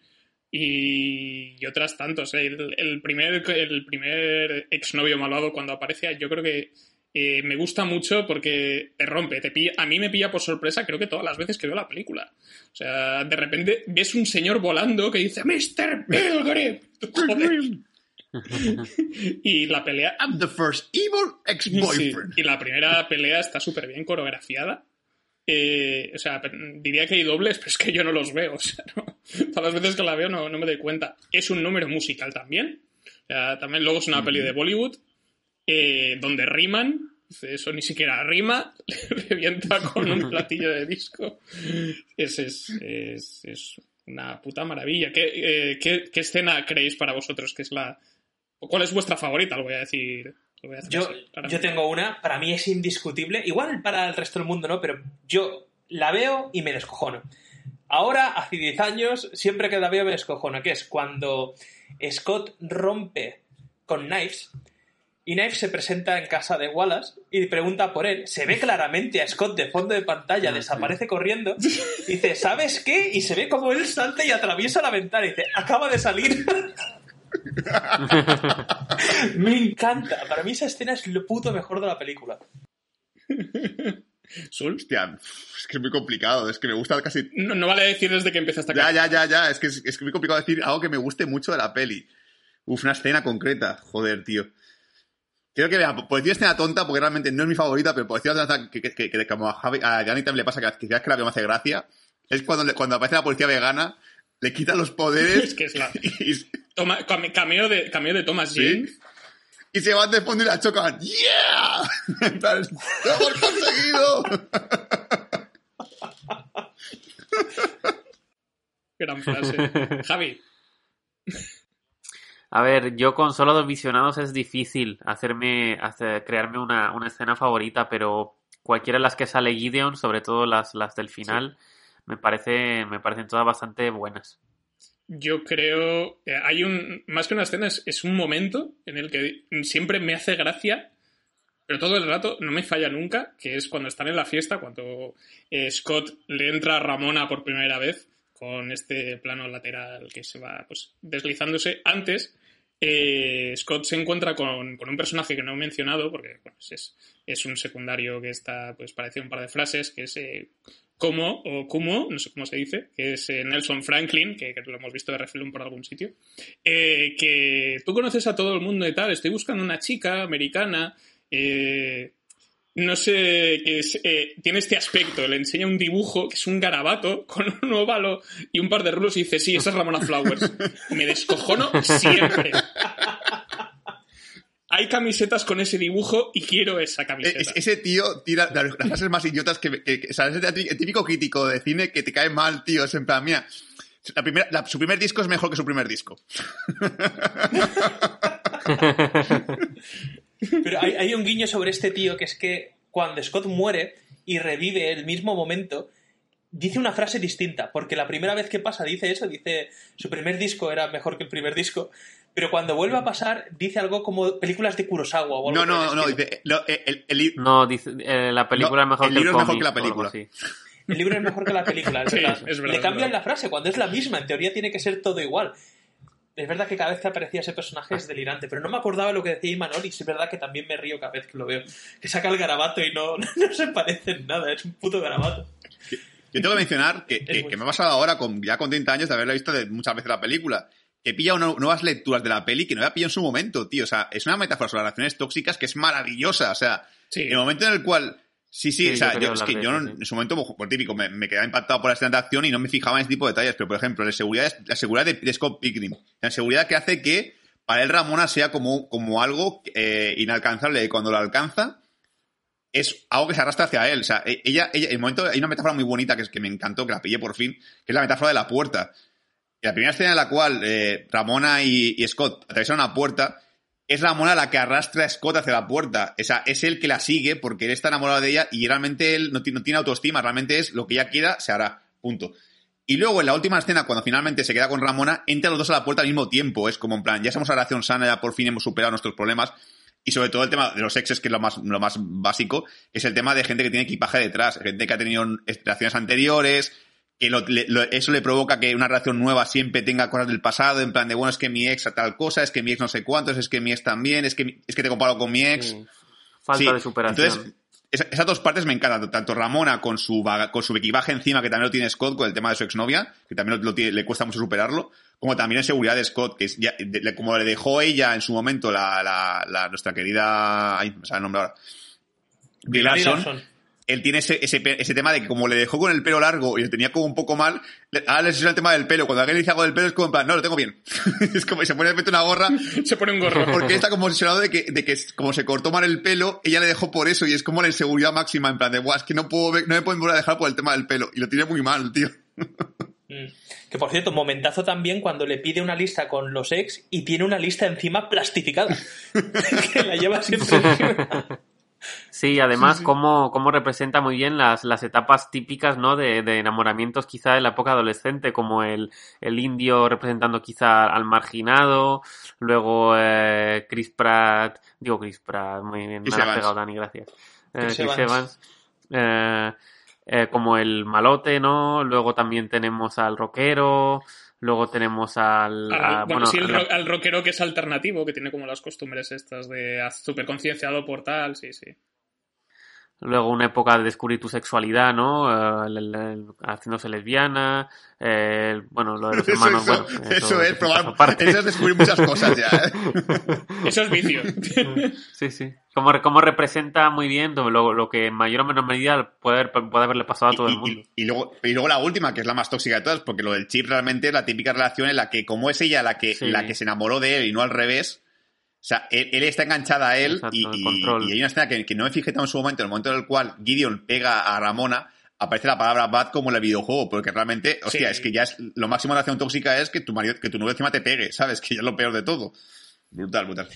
Y, y otras tantos. ¿eh? El, el primer, el primer exnovio malvado cuando aparece, yo creo que eh, me gusta mucho porque te rompe. Te pilla, a mí me pilla por sorpresa, creo que todas las veces que veo la película. O sea, de repente ves un señor volando que dice ¡Mr. Pilgrim! Joder. y la pelea I'm the first evil *laughs* Sí, ex-boyfriend. Y la primera pelea está súper bien coreografiada. Eh, o sea, diría que hay dobles, pero es que yo no los veo. *laughs* O sea, no- todas las veces que la veo no, no me doy cuenta. Es un número musical también. O sea, también luego es una peli de Bollywood eh, donde riman. Eso ni siquiera rima, *laughs* le revienta con un platillo de disco. Es, es, es, es una puta maravilla. ¿Qué, eh, qué, qué escena creéis para vosotros que es la. ¿Cuál es vuestra favorita? Lo voy a decir. Yo, así, yo tengo una, para mí es indiscutible. Igual para el resto del mundo no, pero yo la veo y me descojono. Ahora, hace 10 años, siempre que la veo me descojono, que es cuando Scott rompe con Knives y Knives se presenta en casa de Wallace y pregunta por él. Se ve claramente a Scott de fondo de pantalla, desaparece corriendo. *laughs* Dice, ¿sabes qué? Y se ve como él salta y atraviesa la ventana y dice, acaba de salir. *laughs* *laughs* me encanta. Para mí esa escena es lo puto mejor de la película. Sul, Hostia, es que es muy complicado. Es que me gusta casi. No, no vale decir desde que empieza hasta Ya, ya, ya, ya. Es que es, es que muy complicado decir algo que me guste mucho de la peli. Uf, una escena concreta. Joder, tío. Creo que, vea, por decir escena tonta, porque realmente no es mi favorita, pero por decir una tonta que, que, que- que como a, Javi, a también le pasa que, vez que la veo me hace gracia, es cuando, cuando aparece la policía vegana, le quita los *laughs* poderes Es que es la. *laughs* y, Toma, came- cameo, de, cameo de Thomas Sí. Jane. y se van de fondo y la chocan. ¡Yeah! *laughs* ¡Lo hemos conseguido! Gran frase. Javi. A ver, yo con solo dos visionados es difícil hacerme, hacer, crearme una, una escena favorita, pero cualquiera de las que sale Gideon, sobre todo las, las del final, me parece, me parecen todas bastante buenas. Yo creo. eh, hay un. Más que una escena, es, un momento en el que siempre me hace gracia, pero todo el rato no me falla nunca, que es cuando están en la fiesta, cuando eh, Scott le entra a Ramona por primera vez con este plano lateral que se va pues deslizándose. Antes, eh, Scott se encuentra con, con un personaje que no he mencionado, porque bueno, es, es un secundario que está, pues parece un par de frases, que es Como, o Kumo, no sé cómo se dice, que es eh, Nelson Franklin, que, que lo hemos visto de refilón por algún sitio, eh, que tú conoces a todo el mundo y tal, estoy buscando una chica americana, eh, no sé, que es, eh, tiene este aspecto, le enseña un dibujo que es un garabato con *laughs* un óvalo y un par de rulos y dice, sí, esa es Ramona Flowers. Me descojono siempre. Hay camisetas con ese dibujo y quiero esa camiseta. Es- ese tío tira las, las frases más idiotas que, que- que- o sea, es el tí- el típico crítico de cine que te cae mal, tío. Es en plan, mira, la primera- la- su primer disco es mejor que su primer disco. *laughs* Pero hay, hay un guiño sobre este tío que es que cuando Scott muere y revive el mismo momento, dice una frase distinta, porque la primera vez que pasa dice eso, dice su primer disco era mejor que el primer disco, pero cuando vuelve a pasar dice algo como películas de Kurosawa o algo No, no, el no, dice, no, el, el- el- No, dice, eh, la película No, es mejor el que el libro es mejor que la película. El libro es mejor que la película, es *laughs* Sí, verdad. es verdad, Le es cambian verdad. la frase cuando es la misma, en teoría tiene que ser todo igual. Es verdad que cada vez que aparecía ese personaje es delirante, pero no me acordaba lo que decía Imanol y es verdad que también me río cada vez que lo veo. Que saca el garabato y no, *laughs* no se parece en nada, es un puto garabato. Yo tengo que mencionar que, que- que me ha pasado ahora, con, ya con 30 años, de haberla visto de muchas veces la película, que pilla una- nuevas lecturas de la peli que no había pillado en su momento, tío. O sea, es una metáfora sobre las relaciones tóxicas que es maravillosa. O sea, Sí. en el momento en el cual... Sí, sí, Sí, o sea, yo es que yo no- en su momento, por típico, me, me quedaba impactado por la escena de acción y no me fijaba en ese tipo de detalles. Pero, por ejemplo, la seguridad, la seguridad de, de Scott Pilgrim. La seguridad que hace que para él Ramona sea como, como algo eh, inalcanzable y cuando lo alcanza es algo que se arrastra hacia él. O sea, e- ella, ella, en el momento, hay una metáfora muy bonita que, es, que me encantó, que la pillé por fin, que es la metáfora de la puerta. La primera escena en la cual eh, Ramona y, Scott atraviesan una puerta, es Ramona la que arrastra a Scott hacia la puerta. O sea, es él que la sigue porque él está enamorado de ella y realmente él no, ti- no tiene autoestima, realmente es lo que ella quiera, se hará. Punto. Y luego en la última escena, cuando finalmente se queda con Ramona, entran los dos a la puerta al mismo tiempo. Es como en plan, ya somos una relación sana, ya por fin hemos superado nuestros problemas. Y sobre todo el tema de los exes, que es lo más, lo más básico, es el tema de gente que tiene equipaje detrás, gente que ha tenido relaciones anteriores, que lo- le- lo- eso le provoca que una relación nueva siempre tenga cosas del pasado, en plan de, bueno, es que mi ex a tal cosa, es que mi ex no sé cuántos, es que mi ex también, es que, es que te comparo con mi ex. Sí. Falta Sí, de superación. Entonces, esa- esas dos partes me encantan. Tanto Ramona con su, vaga- con su equipaje encima, que también lo tiene Scott con el tema de su exnovia, que también lo, lo tiene- le cuesta mucho superarlo, como también en seguridad de Scott, que es ya- de- como le dejó ella en su momento la, la, la- nuestra querida, ay, me sale el nombre ahora, Larson, Larson. Él tiene ese, ese, ese tema de que como le dejó con el pelo largo y lo tenía como un poco mal, ahora le suena el tema del pelo. Cuando alguien le dice algo del pelo es como en plan, no, lo tengo bien. *laughs* es como se pone de repente una gorra *laughs* Se pone un gorro. *laughs* porque está como obsesionado de que, de que como se cortó mal el pelo, ella le dejó por eso y es como la inseguridad máxima en plan de, guau, es que no puedo ver- no me pueden volver a dejar por el tema del pelo. Y lo tiene muy mal, tío. Mm. Que por cierto, momentazo también cuando le pide una lista con los ex y tiene una lista encima plastificada. que la lleva siempre encima. Sí, además, Cómo, cómo representa muy bien las, las etapas típicas, ¿no? De, de enamoramientos quizá de la época adolescente, como el, el indio representando quizá al marginado, luego eh, Chris Pratt, digo Chris Pratt, muy bien, Evans. pegado, Dani, gracias. Eh, Chris Chris, Evans. Evans, eh, eh, como el malote, ¿no? Luego también tenemos al rockero, luego tenemos al... A- bueno, sí, el al rockero que es alternativo, que tiene como las costumbres estas de súper concienciado por tal, sí, sí. Luego una época de descubrir tu sexualidad, ¿no? Eh, el- el- el- haciéndose lesbiana, eh, el- bueno, lo de los *laughs* hermanos, eso, bueno, eso es eso probar, eso es descubrir muchas cosas ya. ¿eh? *laughs* Eso es vicio. Sí, sí. Como, como representa muy bien lo, lo que en mayor o menor medida puede, haber- puede haberle pasado a todo Y- el mundo. Y, y luego, y luego la última, que es la más tóxica de todas, porque lo del chip realmente es la típica relación en la que, como es ella la que, Sí. la que se enamoró de él y no al revés, sea, él, él está enganchada a él Exacto, y, hay una escena que, que no me fijé tanto en su momento, en el momento en el cual Gideon pega a Ramona, aparece la palabra bad como en el videojuego, porque realmente, hostia, Sí. es que ya es lo máximo de relación tóxica es que tu marido, que tu novio encima te pegue, ¿sabes? *laughs* Que ya es lo peor de todo. Brutal, brutal.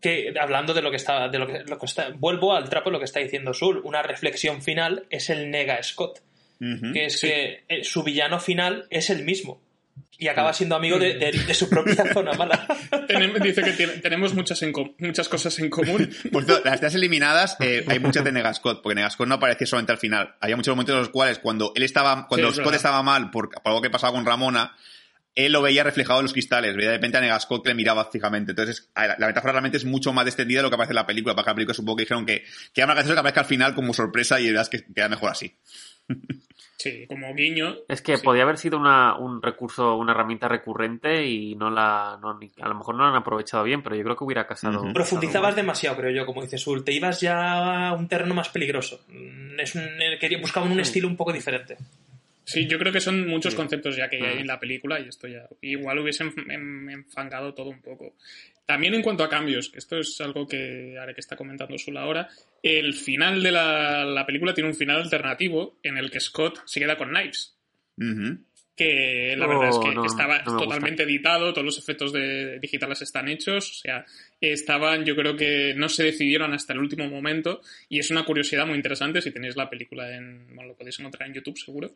que hablando de lo que está, de lo que, lo que está, vuelvo al trapo de lo que está diciendo Sul. Una reflexión final es el nega Scott, que es que eh, su villano final es el mismo y acaba siendo amigo de, de- de su propia *laughs* zona mala. Dice que tiene- tenemos muchas, en muchas cosas en común. Por cierto, las tres eliminadas, eh, hay muchas de Negascott, porque Negascott no aparecía solamente al final. Había muchos momentos en los cuales, cuando él estaba, cuando Sí, es Scott verdad. estaba mal por, por algo que pasaba con Ramona, él lo veía reflejado en los cristales, veía de repente a Negascott que le miraba fijamente. Entonces, la, la metáfora realmente es mucho más extendida de lo que aparece en la película, para que la película supongo que dijeron que, que era más gracioso que aparezca al final como sorpresa y verás que queda mejor así. *laughs* Sí, como guiño. Es que sí. podía haber sido una, un recurso, una herramienta recurrente y no la, no, ni- a lo mejor no la han aprovechado bien, pero yo creo que hubiera casado. Profundizabas demasiado, creo yo, como dice Sul. Te ibas ya a un terreno más peligroso. Mm, Es un, eh, buscaban un estilo un poco diferente. Sí, yo creo que son muchos Sí. conceptos ya que hay en la película y esto ya igual hubiese enf- em- enfangado todo un poco. También en cuanto a cambios, que esto es algo que ahora que está comentando Sul ahora, el final de la, la película tiene un final alternativo en el que Scott se queda con Knives. Que la Oh, verdad es que no, estaba no me gusta. totalmente editado, todos los efectos de digitales están hechos, o sea, estaban, yo creo que no se decidieron hasta el último momento y es una curiosidad muy interesante si tenéis la película en, bueno, lo podéis encontrar en YouTube seguro.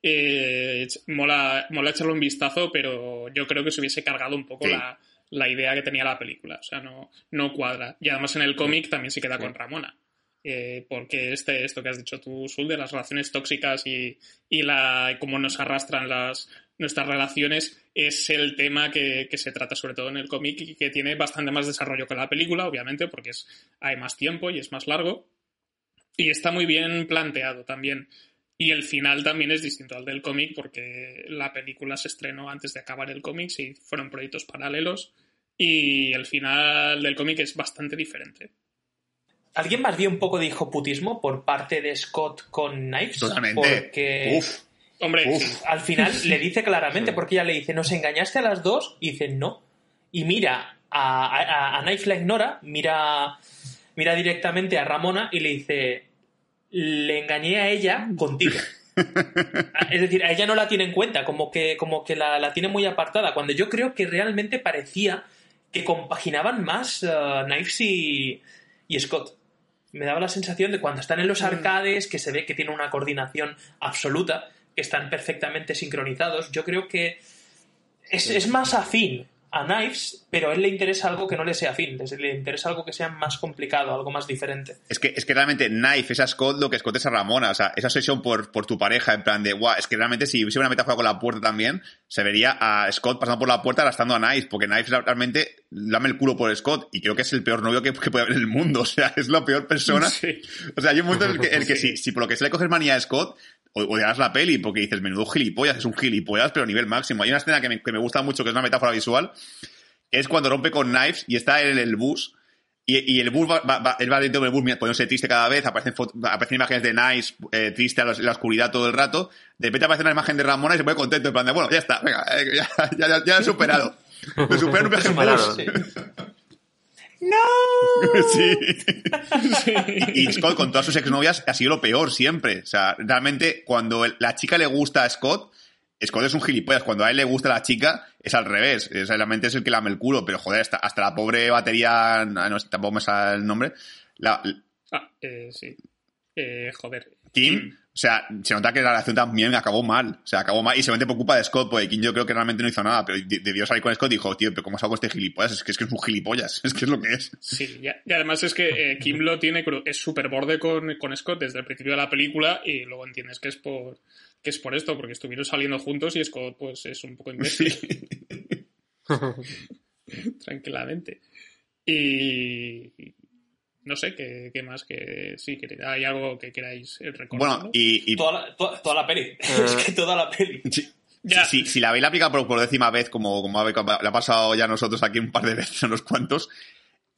Eh, mola, mola echarle un vistazo, pero yo creo que se hubiese cargado un poco Sí. la, la idea que tenía la película, o sea, no, no cuadra. Y además en el cómic también se queda Sí. con Ramona. Eh, porque este, esto que has dicho tú, Sul, de las relaciones tóxicas y, y la, cómo nos arrastran las, nuestras relaciones, es el tema que, que se trata sobre todo en el cómic y que tiene bastante más desarrollo que la película, obviamente, porque es, hay más tiempo y es más largo. Y está muy bien planteado también. Y el final también es distinto al del cómic porque la película se estrenó antes de acabar el cómic y fueron proyectos paralelos. Y el final del cómic es bastante diferente. ¿Alguien más vio un poco de hijoputismo por parte de Scott con Knives? Totalmente. Porque Uf. Hombre, Uf. al final *laughs* le dice claramente, porque ella le dice, ¿nos engañaste a las dos? Y dice, no. Y mira a, a, a Knife la ignora, mira, mira directamente a Ramona y le dice, le engañé a ella contigo. *laughs* Es decir, a ella no la tiene en cuenta, como que, como que la, la tiene muy apartada, cuando yo creo que realmente parecía que compaginaban más eh, Knives y, y Scott. Me daba la sensación de cuando están en los arcades, que se ve que tienen una coordinación absoluta, que están perfectamente sincronizados. Yo creo que es, es más afín a Knives, pero a él le interesa algo que no le sea afín, le- le interesa algo que sea más complicado, algo más diferente. Es que, es que realmente Knife es a Scott lo que Scott es a Ramona. O sea, esa obsesión por, por tu pareja, en plan de, guau, es que realmente si hubiese una metáfora con la puerta también, se vería a Scott pasando por la puerta arrastrando a Knife, porque Knife realmente lame el culo por Scott y creo que es el peor novio que, que puede haber en el mundo. *laughs* O sea, es la peor persona. Sí. O sea, hay un momento en el que, en el que Sí. *laughs* si, si por lo que se le coges manía a Scott, odiarás la peli porque dices, menudo gilipollas, es un gilipollas, pero a nivel máximo. Hay una escena que me, que me gusta mucho, que es una metáfora visual, es cuando rompe con Knives y está en el bus Y, y el bus va, va, va- él va dentro del bus poniéndose triste cada vez, aparecen, aparecen imágenes de Nice eh, triste a en la oscuridad todo el rato. De repente aparece una imagen de Ramona y se pone contento, en plan de, bueno, ya está, venga, eh, ya, ya, ya, ya he superado. *laughs* Me supero un viaje en Superado. Bus. *laughs* Sí. Y Scott con todas sus exnovias ha sido lo peor siempre. O sea, realmente cuando la chica le gusta a Scott, Scott es un gilipollas. Cuando a él le gusta la chica, es al revés. Es, realmente es el que lame el culo. Pero joder, hasta, hasta la pobre batería, no, no, tampoco me sale el nombre. La, Ah, eh, sí. Eh, joder. Kim, o sea, se nota que la relación también acabó mal. O sea, acabó mal y se por culpa de Scott, porque Kim yo creo que realmente no hizo nada, pero de- debió salir con Scott y dijo, tío, pero ¿cómo salgo este gilipollas? Es que es que es un gilipollas, *laughs* es que es lo que es. Sí, y además es que eh, Kim lo tiene, es súper borde con, con Scott desde el principio de la película y luego entiendes que es por que es por esto, porque estuvieron saliendo juntos y Scott pues es un poco imbécil. *laughs* Tranquilamente. Y no sé qué, qué más que sí, que hay algo que queráis recordar. Bueno, ¿no? y, y Toda la, toda, toda la peli. *laughs* es que toda la peli. Sí. Ya. Si, si la veis la aplica por, por décima vez, como, como ha- como le ha pasado ya a nosotros aquí un par de veces, *laughs* unos cuantos,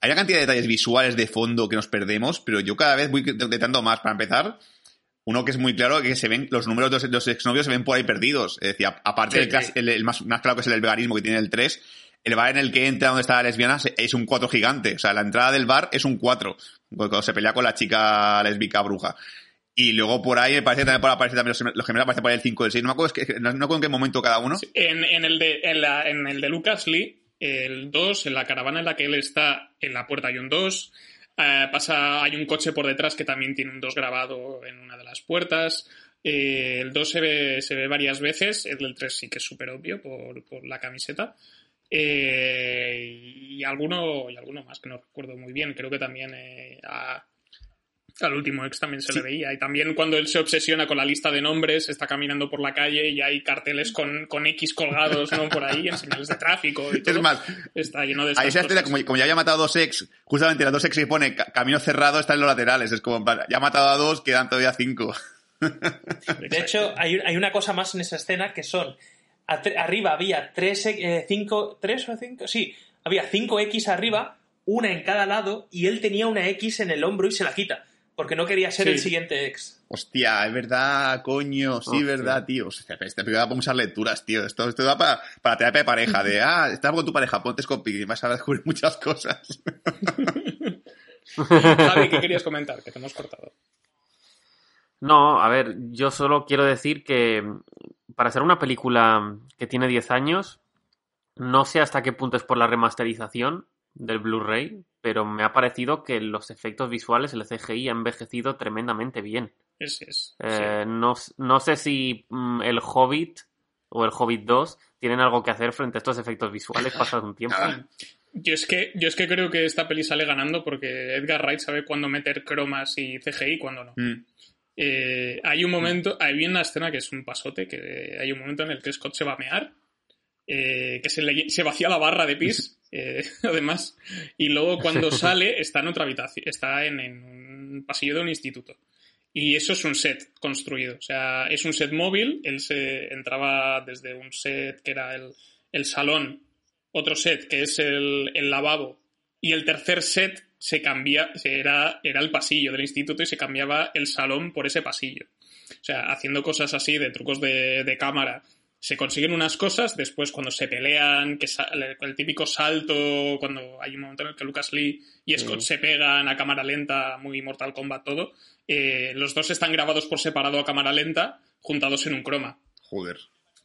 hay una cantidad de detalles visuales de fondo que nos perdemos, pero yo cada vez voy detectando más. Para empezar, uno que es muy claro que se ven, los números de los, de los exnovios se ven por ahí perdidos. Es decir, aparte Sí, del clas- sí. el, el más, más claro que es el veganismo que tiene el 3, el bar en el que entra donde está la lesbiana es un 4 gigante. O sea, la entrada del bar es un 4, cuando se pelea con la chica lésbica bruja. Y luego por ahí me parece también por aparecer también los, los gemelos aparecen por ahí el 5 y el 6. No me acuerdo, es que, no, no acuerdo en qué momento cada uno. En, en el de, en, la- en el de Lucas Lee, el 2, en la caravana en la que él está, en la puerta hay un 2. eh, pasa, hay un coche por detrás que también tiene un 2 grabado en una de las puertas. Eh, el 2 se ve, se ve varias veces, el del 3 sí que es súper obvio por, por la camiseta. Eh, y alguno y alguno más que no recuerdo muy bien. Creo que también eh, a- al último ex también se le veía. Y también cuando él se obsesiona con la lista de nombres, está caminando por la calle y hay carteles con, con X colgados ¿no? por ahí en señales de tráfico y *laughs* todo. Es más, está lleno de Ahí escena, cosas. como, como ya había matado a dos ex, justamente las dos ex que pone ca- camino cerrado están en los laterales. Es como, ya ha matado a dos, quedan todavía cinco. *laughs* De hecho, hay, hay una cosa más en esa escena que son. Arriba había tres, eh, cinco, tres o cinco, sí, había cinco X arriba, una en cada lado, y él tenía una X en el hombro y se la quita, porque no quería ser Sí. el siguiente ex. Hostia, es verdad, coño, sí, Hostia. verdad, tío. O sea, este película da para muchas lecturas, tío. Esto, esto da para, para terapia de pareja, de, *laughs* ah, estás con tu pareja, ponte Scope y vas a descubrir muchas cosas. *laughs* Javi, ¿qué querías comentar? Que te hemos cortado. No, a ver, yo solo quiero decir que mm, para ser una película que tiene 10 años, no sé hasta qué punto es por la remasterización del Blu-ray, pero me ha parecido que los efectos visuales, el CGI, ha envejecido tremendamente bien. Es, es, Eh, no, no sé si mm, el Hobbit o el Hobbit 2 tienen algo que hacer frente a estos efectos visuales pasado un tiempo. Nada. Yo es, que, yo es que creo que esta peli sale ganando porque Edgar Wright sabe cuándo meter cromas y CGI y cuándo no. Mm. Eh, hay un momento, hay una escena que es un pasote, que hay un momento en el que Scott se va a mear, eh, que se, le- se vacía la barra de pis, *laughs* eh, *laughs* además, y luego cuando *laughs* sale está en otra habitación, está en, en un pasillo de un instituto. Y eso es un set construido, o sea, es un set móvil, él se entraba desde un set que era el, el salón, otro set que es el, el lavabo, y el tercer set se cambia, era, era el pasillo del instituto y se cambiaba el salón por ese pasillo. O sea, haciendo cosas así de trucos de, de cámara. Se consiguen unas cosas, después cuando se pelean, que el, típico salto, cuando hay un momento en el que Lucas Lee y Scott se pegan a cámara lenta, muy Mortal Kombat todo, eh, los dos están grabados por separado a cámara lenta, juntados en un croma Joder.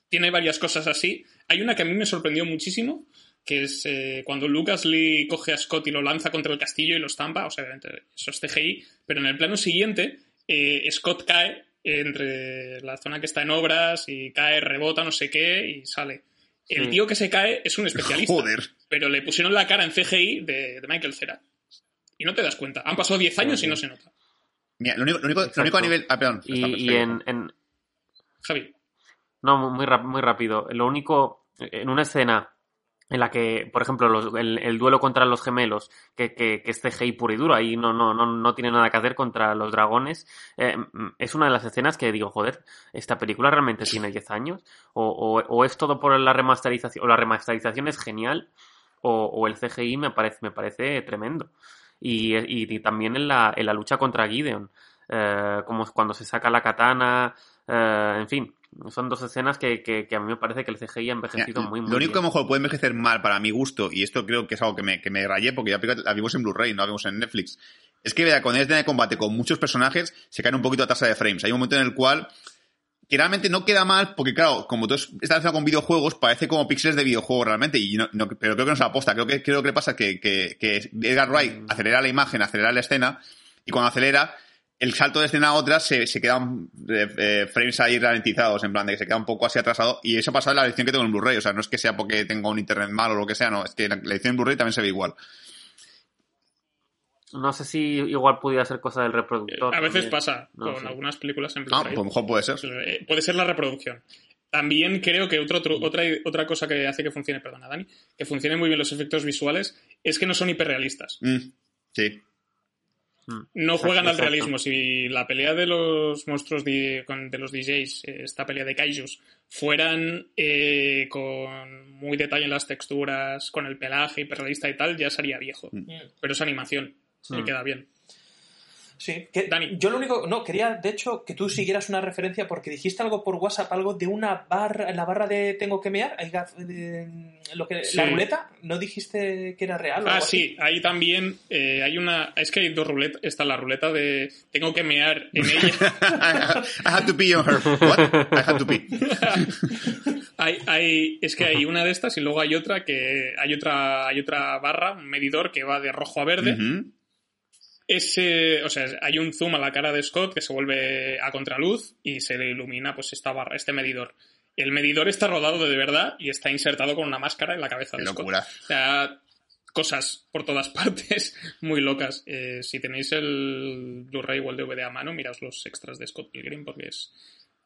tiene varias cosas así. Hay una que a mí me sorprendió muchísimo, que es eh, cuando Lucas Lee coge a Scott y lo lanza contra el castillo y lo estampa, o sea, eso es CGI, pero en el plano siguiente eh, Scott cae entre la zona que está en obras y cae, rebota, no sé qué, y sale. El Sí. tío que se cae es un especialista, Joder. pero le pusieron la cara en CGI de, de Michael Cera. Y no te das cuenta. Han pasado 10 años y no se nota. Mira, lo único, lo único, lo único a nivel. Ah, perdón. Y, en, en- Javi. No, muy, rap- muy rápido. Lo único, en una escena en la que, por ejemplo, los- el, el duelo contra los gemelos, que, que, que es CGI puro y duro, ahí no, no, no, no tiene nada que hacer contra los dragones, eh, es una de las escenas que digo, joder, ¿esta película realmente tiene 10 años? O, o, o es todo por la remasterización, o la remasterización es genial, o, o el CGI me parece, me parece tremendo. Y, y- también en la, en la lucha contra Gideon, eh, como cuando se saca la katana, eh, en fin, son dos escenas que, que, que a mí me parece que el CGI ha envejecido muy, muy lo único que a lo mejor puede envejecer mal para mi gusto, y esto creo que es algo que me, que me rayé porque ya la vimos en Blu-ray, no la vimos en Netflix, es que vea, con escena de combate con muchos personajes se cae un poquito la tasa de frames. Hay un momento en el cual que realmente no queda mal, porque claro, como todo es- está relacionado con videojuegos, parece como píxeles de videojuego realmente, y no, no- pero creo que no se aposta. Creo que, creo que pasa que, que, que Edgar Wright acelera la imagen, acelera la escena, y cuando acelera, el salto de escena a otra se, se quedan eh, eh, frames ahí ralentizados, en plan de que se queda un poco así atrasado, y eso pasa en la edición que tengo en Blu-ray, o sea, no es que sea porque tengo un internet mal o lo que sea, no, es que la, la edición en Blu-ray también se ve igual. No sé si igual pudiera ser cosa del reproductor. A veces también. pasa No con algunas películas en Ah, Blu-ray. pues a lo mejor puede ser. Eh, Puede ser la reproducción. También creo que otro, tru- otra, otra cosa que hace que funcione, perdona Dani, que funcionen muy bien los efectos visuales es que no son hiperrealistas. Mm, sí. No Exacto, juegan al exacto. realismo. Si la pelea de los monstruos de, con- de los DJs, eh, esta pelea de kaijus, fueran eh, con muy detalle en las texturas, con el pelaje hiperrealista y tal, ya sería viejo. Mm. Pero es animación. Mm. queda bien. Sí, que Dani. yo lo único, no, quería de hecho que tú siguieras una referencia porque dijiste algo por WhatsApp, algo de una barra, en la barra de tengo que mear, hay gaf- de- lo que, Sí. la ruleta, ¿no dijiste que era real? o Ah, algo así? sí, ahí también eh, hay una. Es que hay dos ruletas. Está la ruleta de. Tengo que mear en ella. *laughs* I had to pee on her. What? I had to pee. *laughs* hay, hay, es que hay una de estas y luego hay otra que. Hay otra, hay otra barra, un medidor que va de rojo a verde. Ujú. Ese. O sea, hay un zoom a la cara de Scott que se vuelve a contraluz y se le ilumina pues esta barra, este medidor. El medidor está rodado de verdad y está insertado con una máscara en la cabeza Qué de Scott. locura. O sea, cosas por todas *laughs* partes muy locas. Eh, si tenéis el Blu-ray o el DVD a mano, miraos los extras de Scott Pilgrim porque es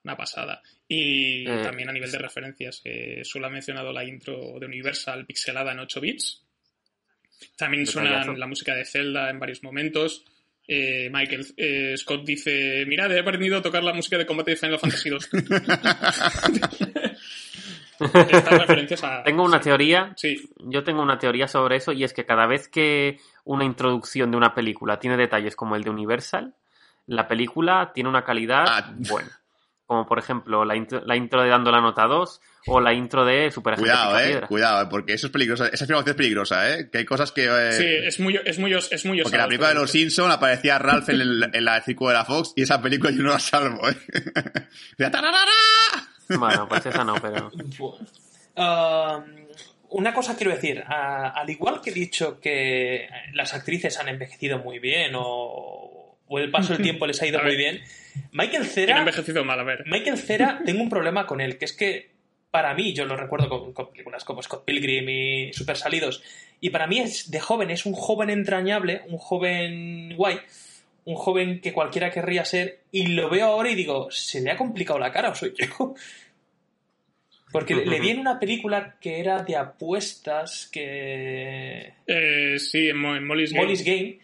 una pasada. Y Eh, también a nivel de referencias, eh, solo ha mencionado la intro de Universal pixelada en 8 bits. También Detallazo. suena la música de Zelda en varios momentos. Eh, Michael eh, Scott dice: Mirad, he aprendido a tocar la música de combate de Final Fantasy 2. *laughs* Estas referencias a. Tengo una teoría Sí, Yo tengo una teoría sobre eso y es que cada vez que una introducción de una película tiene detalles como el de Universal, la película tiene una calidad Ah. buena. Como por ejemplo la intro, la intro de Dando la Nota 2 o la intro de Super Agente Cuidado, eh. Cuidado, eh, porque eso es peligroso. Esa afirmación es peligrosa, eh. Que hay cosas que. eh, sí, es muy, es muy, os- es muy porque en osado la película de los Simpsons aparecía Ralph en, el, en la círculo de la Fox y esa película yo no la salvo, eh. *laughs* Bueno, pues esa no, pero... *laughs* Ah, una cosa quiero decir, ah, al igual que he dicho que las actrices han envejecido muy bien o, o el paso del *laughs* tiempo les ha ido muy bien, Michael Cera, envejecido mal, a ver. Michael Cera, tengo un problema con él, que es que para mí, yo lo recuerdo con, con películas como Scott Pilgrim y Super Salidos, y para mí es de joven, es un joven entrañable, un joven guay, un joven que cualquiera querría ser, y lo veo ahora y digo, ¿se le ha complicado la cara o soy yo? *laughs* Porque le- le vi en una película que era de apuestas, que... Eh, sí, en, Mo- en Molly's Game. Molly's Game,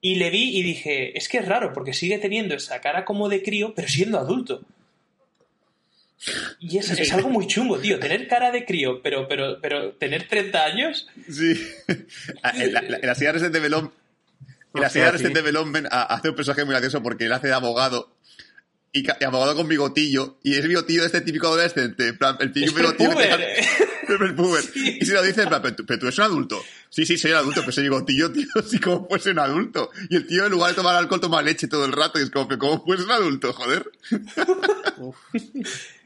y le vi y dije, es que es raro, porque sigue teniendo esa cara como de crío, pero siendo adulto. Y es, es algo muy chungo, tío. Tener cara de crío, pero, pero, pero tener 30 años. Sí. *laughs* Ah, En la, en la Development, en la O serie sea, Resident sí. Development ah, hace un personaje muy gracioso porque él hace de abogado. Y, abogado con bigotillo. Y es bigotillo de este típico adolescente. El típico bigotillo que te Puber. Sí. Y se lo dice, en plan, pero tú, pero tú eres un adulto. Sí, sí, soy un adulto, pero ese bigotillo, tío, así como fuese un adulto. Y el tío, en lugar de tomar alcohol, toma leche todo el rato. Y es como, pero ¿cómo fuese un adulto, joder? *laughs*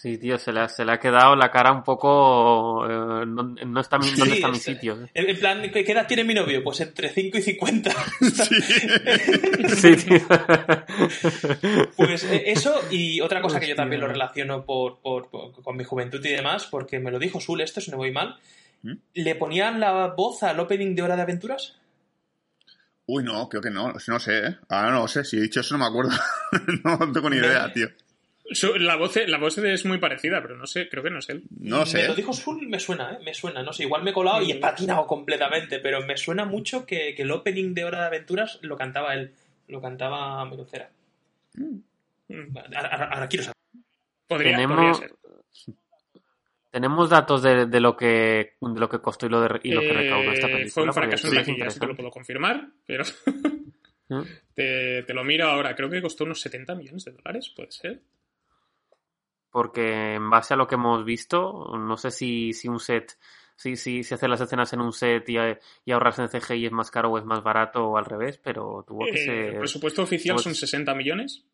Sí, tío, se le, ha, se le ha quedado la cara un poco... eh, no, no está, mi- ¿Dónde Sí, está mi es- sitio? eh? En plan, ¿qué edad tiene mi novio? Pues entre 5 y 50. *laughs* Sí. Sí, tío. Pues eh, eso y otra cosa que yo también lo relaciono por, por- por- con mi juventud y demás, porque me lo dijo Sul, esto si no voy mal. ¿Mm? ¿Le ponían la voz al opening de Hora de Aventuras? Uy, no, creo que no. No sé, ¿eh? Ahora no lo sé. Si he dicho eso, no me acuerdo. *laughs* no tengo ni idea, tío. Su- la, voz, la voz es muy parecida, pero no sé, creo que no es él. No lo sé. Me lo ¿eh? dijo Sul, me suena, ¿eh? Me suena, no sé, igual me he colado y he patinado completamente, pero me suena mucho que, que el opening de Hora de Aventuras lo cantaba él, lo cantaba Michael Cera. Mm. Ahora, ahora- ahora quiero saber. Podría, Tenemos- podría ser. Tenemos datos de, de lo que de lo que costó y lo, de, y lo que recaudó esta Eh, película. Fue un fracaso en taquilla, te lo interesante. puedo confirmar, pero ¿Mm? *laughs* te, te lo miro ahora. Creo que costó unos 70 millones de dólares, puede ser. Porque en base a lo que hemos visto, no sé si, si un set, si, si, si hacer las escenas en un set y, y ahorrarse en CGI es más caro o es más barato o al revés, pero tuvo que Eh, ser. el presupuesto oficial tuvo son que- 60 millones,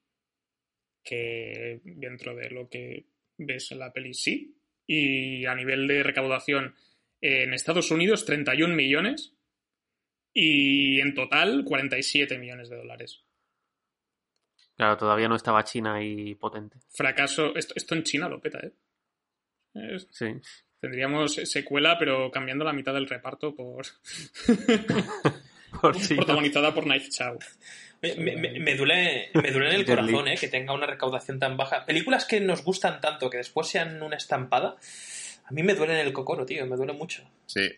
que dentro de lo que ves en la peli sí. Y a nivel de recaudación en Estados Unidos 31 millones y en total 47 millones de dólares. Claro, todavía no estaba China ahí potente. Fracaso, esto, esto en China lo peta, ¿eh? Es- Sí. tendríamos secuela, pero cambiando la mitad del reparto por *laughs* Por protagonizada por Knife Chow. Me, me- me duele, me duele en el *laughs* corazón eh, que tenga una recaudación tan baja. Películas que nos gustan tanto que después sean una estampada, a mí me duele en el cocoro, tío, me duele mucho. Sí.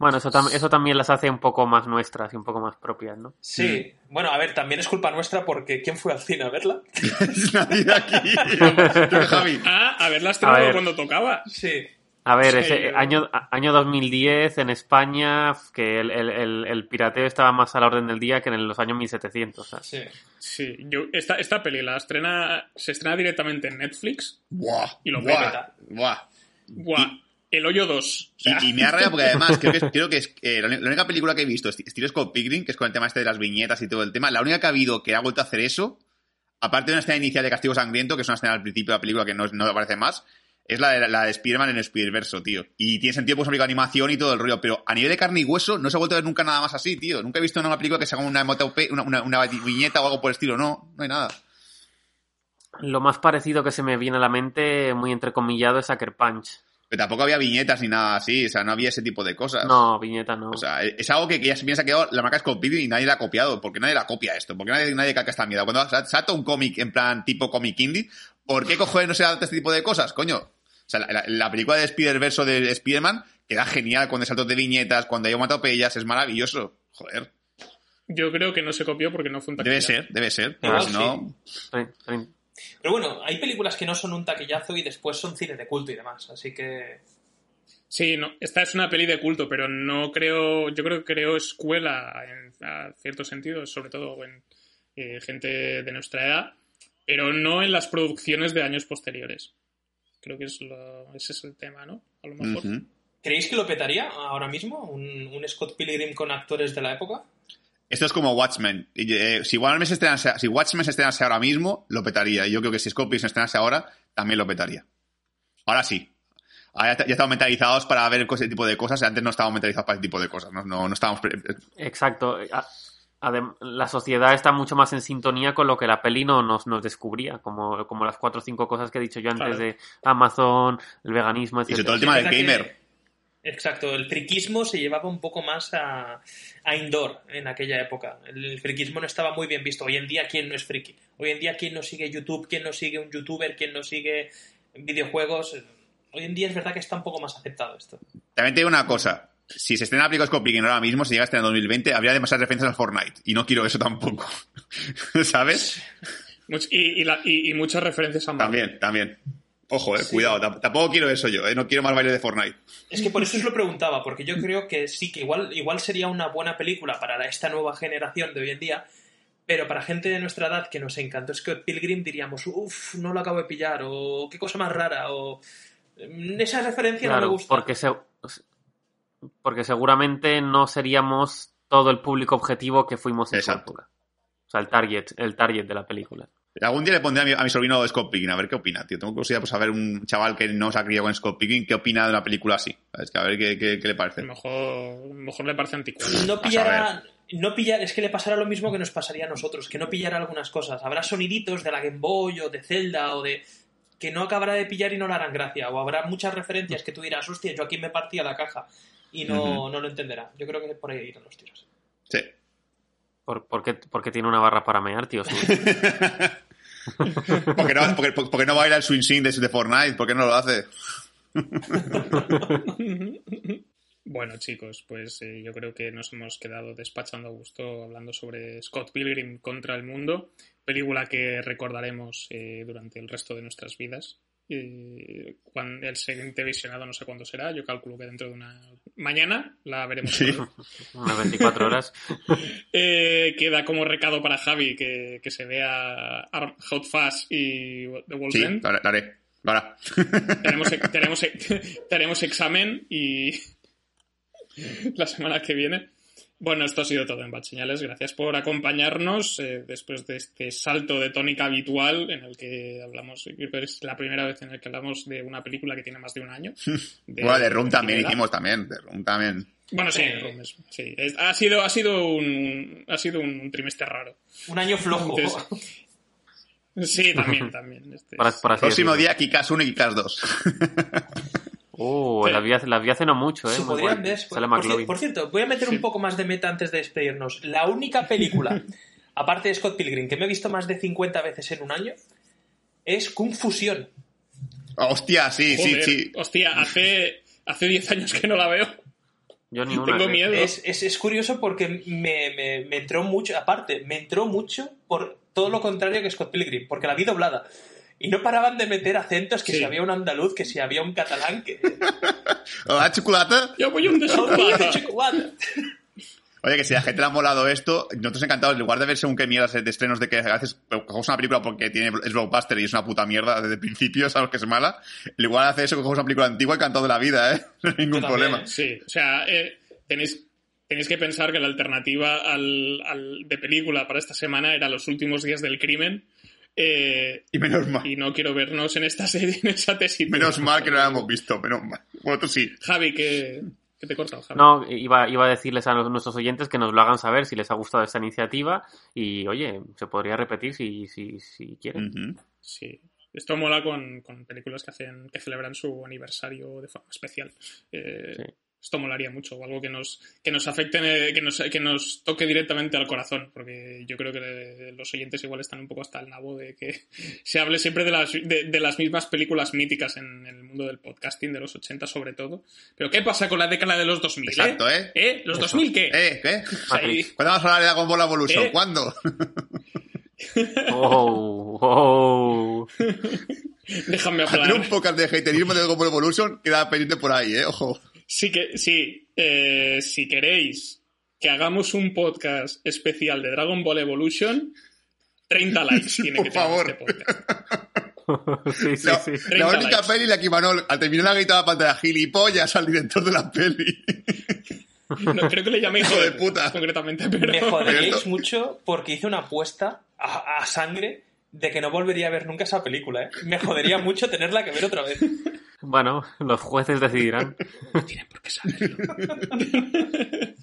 Bueno, eso, tam- eso también las hace un poco más nuestras y un poco más propias, ¿no? Sí, bueno, a ver, también es culpa nuestra porque ¿quién fue al cine a verla? *laughs* Nadie de aquí. Yo Javi. *laughs* Ah, a ver la A estrenado ver. cuando tocaba. Sí. A ver, Sí, ese yo- año, año 2010 en España, que el, el- el- el pirateo estaba más a la orden del día que en los años 1700. ¿sabes? Sí. Sí, yo, esta, esta peli la estrena, se estrena directamente en Netflix. Buah. Y lo buah, buah. Buah, El Hoyo 2. O sea, Y, y me ha rayado porque *laughs* además creo que es, creo que es eh, la, única película que he visto, esti- estilo Scott Pilgrim, que es con el tema este de las viñetas y todo el tema, la única que ha habido que ha vuelto a hacer eso, aparte de una escena inicial de Castigo Sangriento, que es una escena al principio de la película que no, no aparece más, es la de, la de Spider-Man en el Spider-Verso, tío. Y tiene sentido pues de animación y todo el rollo, pero a nivel de carne y hueso no se ha vuelto a ver nunca nada más así, tío. Nunca he visto una película que se haga una, una, una, una viñeta o algo por el estilo, no, no hay nada. Lo más parecido que se me viene a la mente, muy entrecomillado, es Sucker Punch. Pero tampoco había viñetas ni nada así, o sea, no había ese tipo de cosas. No, viñeta no. O sea, es algo que, que ya se piensa que oh, la marca es Pilgrim y nadie la ha copiado. ¿Por qué nadie la copia esto? ¿Por qué nadie, nadie caca esta mierda? Cuando se salta un cómic en plan tipo cómic indie, ¿por qué cojones no se adapta este tipo de cosas, coño? O sea, la, la- la película de Spider-Verse de Spider-Man queda genial cuando hay saltos de viñetas, cuando hay onomatopeyas, es maravilloso. Joder, yo creo que no se copió porque no fue un taquilla. debe ser, debe ser. Porque si no, Pero bueno, hay películas que no son un taquillazo y después son cine de culto y demás, así que... Sí, no, esta es una peli de culto, pero no creo, yo creo que creo escuela en a cierto sentido, sobre todo en eh, gente de nuestra edad, pero no en las producciones de años posteriores. Creo que es lo, ese es el tema, ¿no? A lo mejor. ¿Creéis que lo petaría ahora mismo? ¿Un, un Scott Pilgrim con actores de la época? Esto es como Watchmen. Eh, si, Watchmen se estrenase, si Watchmen se estrenase ahora mismo, lo petaría. Y yo creo que si Pilgrim se estrenase ahora, también lo petaría. Ahora sí. Ahora ya, ya estamos mentalizados para ver ese tipo de cosas. Antes no estábamos mentalizados para ese tipo de cosas. No, no, no estábamos... pre- Exacto. Adem- la sociedad está mucho más en sintonía con lo que la peli no nos, nos descubría, como, como las cuatro o cinco cosas que he dicho yo antes Claro. de Amazon, el veganismo, Y etc. sobre todo el tema del gamer. Exacto, el friquismo se llevaba un poco más a, a indoor en aquella época. El friquismo no estaba muy bien visto. Hoy en día, ¿quién no es friki? Hoy en día, ¿quién no sigue YouTube? ¿Quién no sigue un youtuber? ¿Quién no sigue videojuegos? Hoy en día es verdad que está un poco más aceptado esto. También te digo una cosa. Si se película Scott Pilgrim ahora mismo, si llega a estrenar en 2020, habría demasiadas referencias al Fortnite. Y no quiero eso tampoco. *laughs* ¿Sabes? Much- y, y la- y- y muchas referencias a Marvel. También, también. Ojo, eh, Sí. cuidado. Tamp- Tampoco quiero eso yo, eh. No quiero más baile de Fortnite. Es que por eso os lo preguntaba, porque yo *laughs* creo que sí, que igual, igual sería una buena película para esta nueva generación de hoy en día, pero para gente de nuestra edad que nos encantó Scott Pilgrim diríamos, uff, no lo acabo de pillar, o qué cosa más rara, o "Mm, esa referencia no me gusta. porque, se- porque seguramente no seríamos todo el público objetivo que fuimos en su Exacto. época. O sea, el target, el target de la película. Algún día le pondré a mi, a mi sobrino Scott Pilgrim, a ver qué opina, tío. Tengo curiosidad por saber un chaval que no se ha criado con Scott Pilgrim, qué opina de una película así. ¿Sabes? Que A ver qué, qué- qué le A parece. mejor, a mejor le parece anticuado. no a pillará, no pillar, es que le pasará lo mismo que nos pasaría a nosotros, que no pillará algunas cosas. Habrá soniditos de la Game Boy o de Zelda o de que no acabará de pillar y no le harán gracia. O habrá muchas referencias que tú dirás, hostia, yo aquí me partía la caja y no, no lo entenderá. Yo creo que por ahí irán los tiros. Sí. ¿Por, por qué, porque tiene una barra para mear, tío? *laughs* Porque no, porque, porque no baila el swing swing de, Fortnite, ¿por qué no lo hace? Bueno, chicos, pues eh, yo creo que nos hemos quedado despachando a gusto hablando sobre Scott Pilgrim contra el mundo, película que recordaremos eh, durante el resto de nuestras vidas cuando el siguiente visionado no sé cuándo será. Yo calculo que dentro de una. Mañana la veremos. Sí. *laughs* Unas 24 horas. *laughs* Eh, queda como recado para Javi que, que se vea Hot Fuzz y The World's Sí, End. lo haré. lo haré. Ahora. *laughs* Tenemos, tenemos, tenemos examen y la semana que viene. Bueno, esto ha sido todo en Bad Señales. Gracias por acompañarnos eh, después de este salto de tónica habitual en el que hablamos, es la primera vez en el que hablamos de una película que tiene más de un año. De- Bueno, de Room también hicimos también. De Room también. Bueno, sí, Sí. Room es- sí. Es- ha sido, ha sido un, ha sido un trimestre raro. Un año flojo. Entonces- Sí, también, *laughs* también. Este Para, para Próximo día, Kikas 1 y Kikas 2. *laughs* Sí. la vi, hace- la vi hace no mucho, ¿eh? Se Muy podrían guay. ver- Sale por, McLovin. cier- por cierto, voy a meter un poco más de meta antes de despedirnos. La única película, *laughs* aparte de Scott Pilgrim, que me he visto más de 50 veces en un año, es Kung Fusión. Hostia, sí, Joder, sí, sí. Hostia, hace, hace 10 años que no la veo. Yo ni *laughs* una. Tengo ¿eh? miedo. Es, es- es curioso porque me, me- me entró mucho, aparte, me entró mucho por todo lo contrario que Scott Pilgrim, porque la vi doblada. Y no paraban de meter acentos, que Sí. si había un andaluz, que si había un catalán, que... *laughs* Hola, chocolate. Yo voy un ¡Oye, desocupado. chocolate! Oye, que si a la gente le ha molado esto, nosotros encantados, en lugar de ver según qué mierdas de estrenos de que a veces cogemos una película porque tiene, es blockbuster y es una puta mierda desde el principio, sabes que es mala. En lugar de hacer eso, cogemos una película antigua encantado de la vida, ¿eh? *laughs* No hay ningún también, problema. Sí, o sea, eh, tenéis, tenéis que pensar que la alternativa al, al- de película para esta semana era Los últimos días del crimen. Eh, Y menos mal. y no quiero vernos en esta serie, *laughs* en esa tesis. Menos mal que no la hemos visto, menos mal. Bueno, tú sí. Javi, que, que te he cortado, Javi. No, iba, iba a decirles a los- nuestros oyentes que nos lo hagan saber si les ha gustado esta iniciativa y, oye, se podría repetir si, si, si quieren. Sí. Esto mola con, con películas que hacen que celebran su aniversario de forma especial. Eh, Sí. Esto molaría mucho, o algo que nos, que nos afecte, eh, que nos, que nos toque directamente al corazón, porque yo creo que eh, los oyentes igual están un poco hasta el nabo de que *laughs* se hable siempre de las, de, de las mismas películas míticas en, el mundo del podcasting, de los 80 sobre todo. Pero ¿qué pasa con la década de los 2000? Exacto, ¿eh? ¿Eh? ¿Los 2000 qué? ¿Eh? ¿Qué? Ahí- ¿Cuándo vamos a hablar de Dragon Ball Evolution? ¿Eh? ¿Cuándo? *laughs* Oh, oh. Déjame Hacer hablar. un podcast de haterismo de Dragon Ball Evolution queda pendiente por ahí, ¿eh? Ojo. Sí, que, sí eh, si queréis que hagamos un podcast especial de Dragon Ball Evolution, 30 likes *laughs* tiene por que tener favor. este podcast. *laughs* sí, sí, La, sí. la 30 única likes. peli la que Imanol, al terminar la gritaba pantalla gilipollas al director de la peli. No, creo que le llamé hijo de de puta. concretamente, pero... Me joderíais Esto- mucho porque hice una apuesta a, a sangre de que no volvería a ver nunca esa película, ¿eh? Me jodería mucho tenerla que ver otra vez. Bueno, *laughs* los jueces decidirán. *laughs* tienen por qué saberlo. *laughs*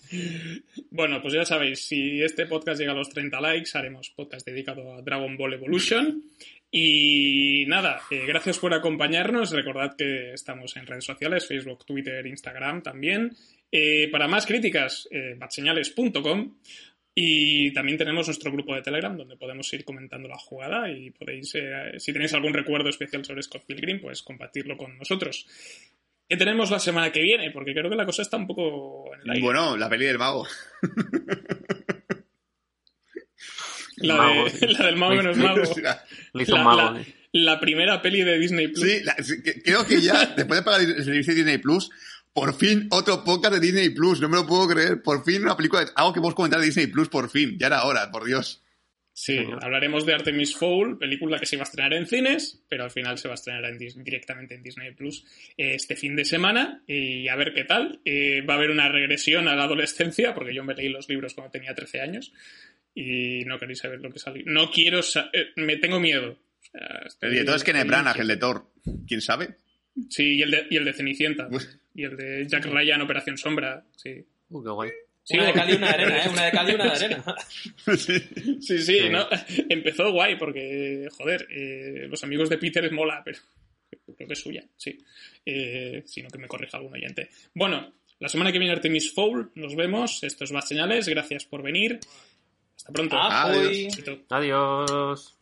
bueno, pues ya sabéis, si este podcast llega a los 30 likes, haremos podcast dedicado a Dragon Ball Evolution. Y nada, eh, gracias por acompañarnos. Recordad que estamos en redes sociales, Facebook, Twitter, Instagram también. Eh, para más críticas, eh, batseñales.com. Y también tenemos nuestro grupo de Telegram donde podemos ir comentando la jugada y podéis, eh, si tenéis algún recuerdo especial sobre Scott Pilgrim, pues compartirlo con nosotros. ¿Qué tenemos la semana que viene? Porque creo que la cosa está un poco en el aire. Bueno, la peli del mago. *laughs* la, Mago, de- *laughs* sí. la del mago que no es mago. *laughs* La- Le hizo La, mago. la- la primera peli de Disney Plus. Sí, la- sí, que- creo que ya, después de pagar el servicio de Disney Plus, por fin otro podcast de Disney Plus. No me lo puedo creer. Por fin una película, de, algo que podemos comentar de Disney Plus, por fin. Ya era hora, por Dios. Sí, hablaremos de Artemis Fowl, película que se iba a estrenar en cines, pero al final se va a estrenar en directamente en Disney Plus eh, este fin de semana y a ver qué tal. Eh, va a haber una regresión a la adolescencia, porque yo me leí los libros cuando tenía 13 años y no queréis saber lo que salió. No quiero, sa- eh, me tengo miedo. O sea, estoy- El director es Kenneth estoy Branagh, el de Thor. ¿Quién sabe? Sí, y el de, y el de Cenicienta. Y el de Jack Ryan, Operación Sombra. Sí. Uh, qué guay. Sí, una de cal y una de arena, ¿eh? Una de cal y una de arena. sí. Sí, sí, Sí. ¿no? Empezó guay porque, joder, eh, los amigos de Peter es mola, pero creo que es suya, sí. Eh, sino que me corrija algún oyente. Bueno, la semana que viene Artemis Fowl, nos vemos. Esto es Más Señales, gracias por venir. Hasta pronto. Ah. Adiós.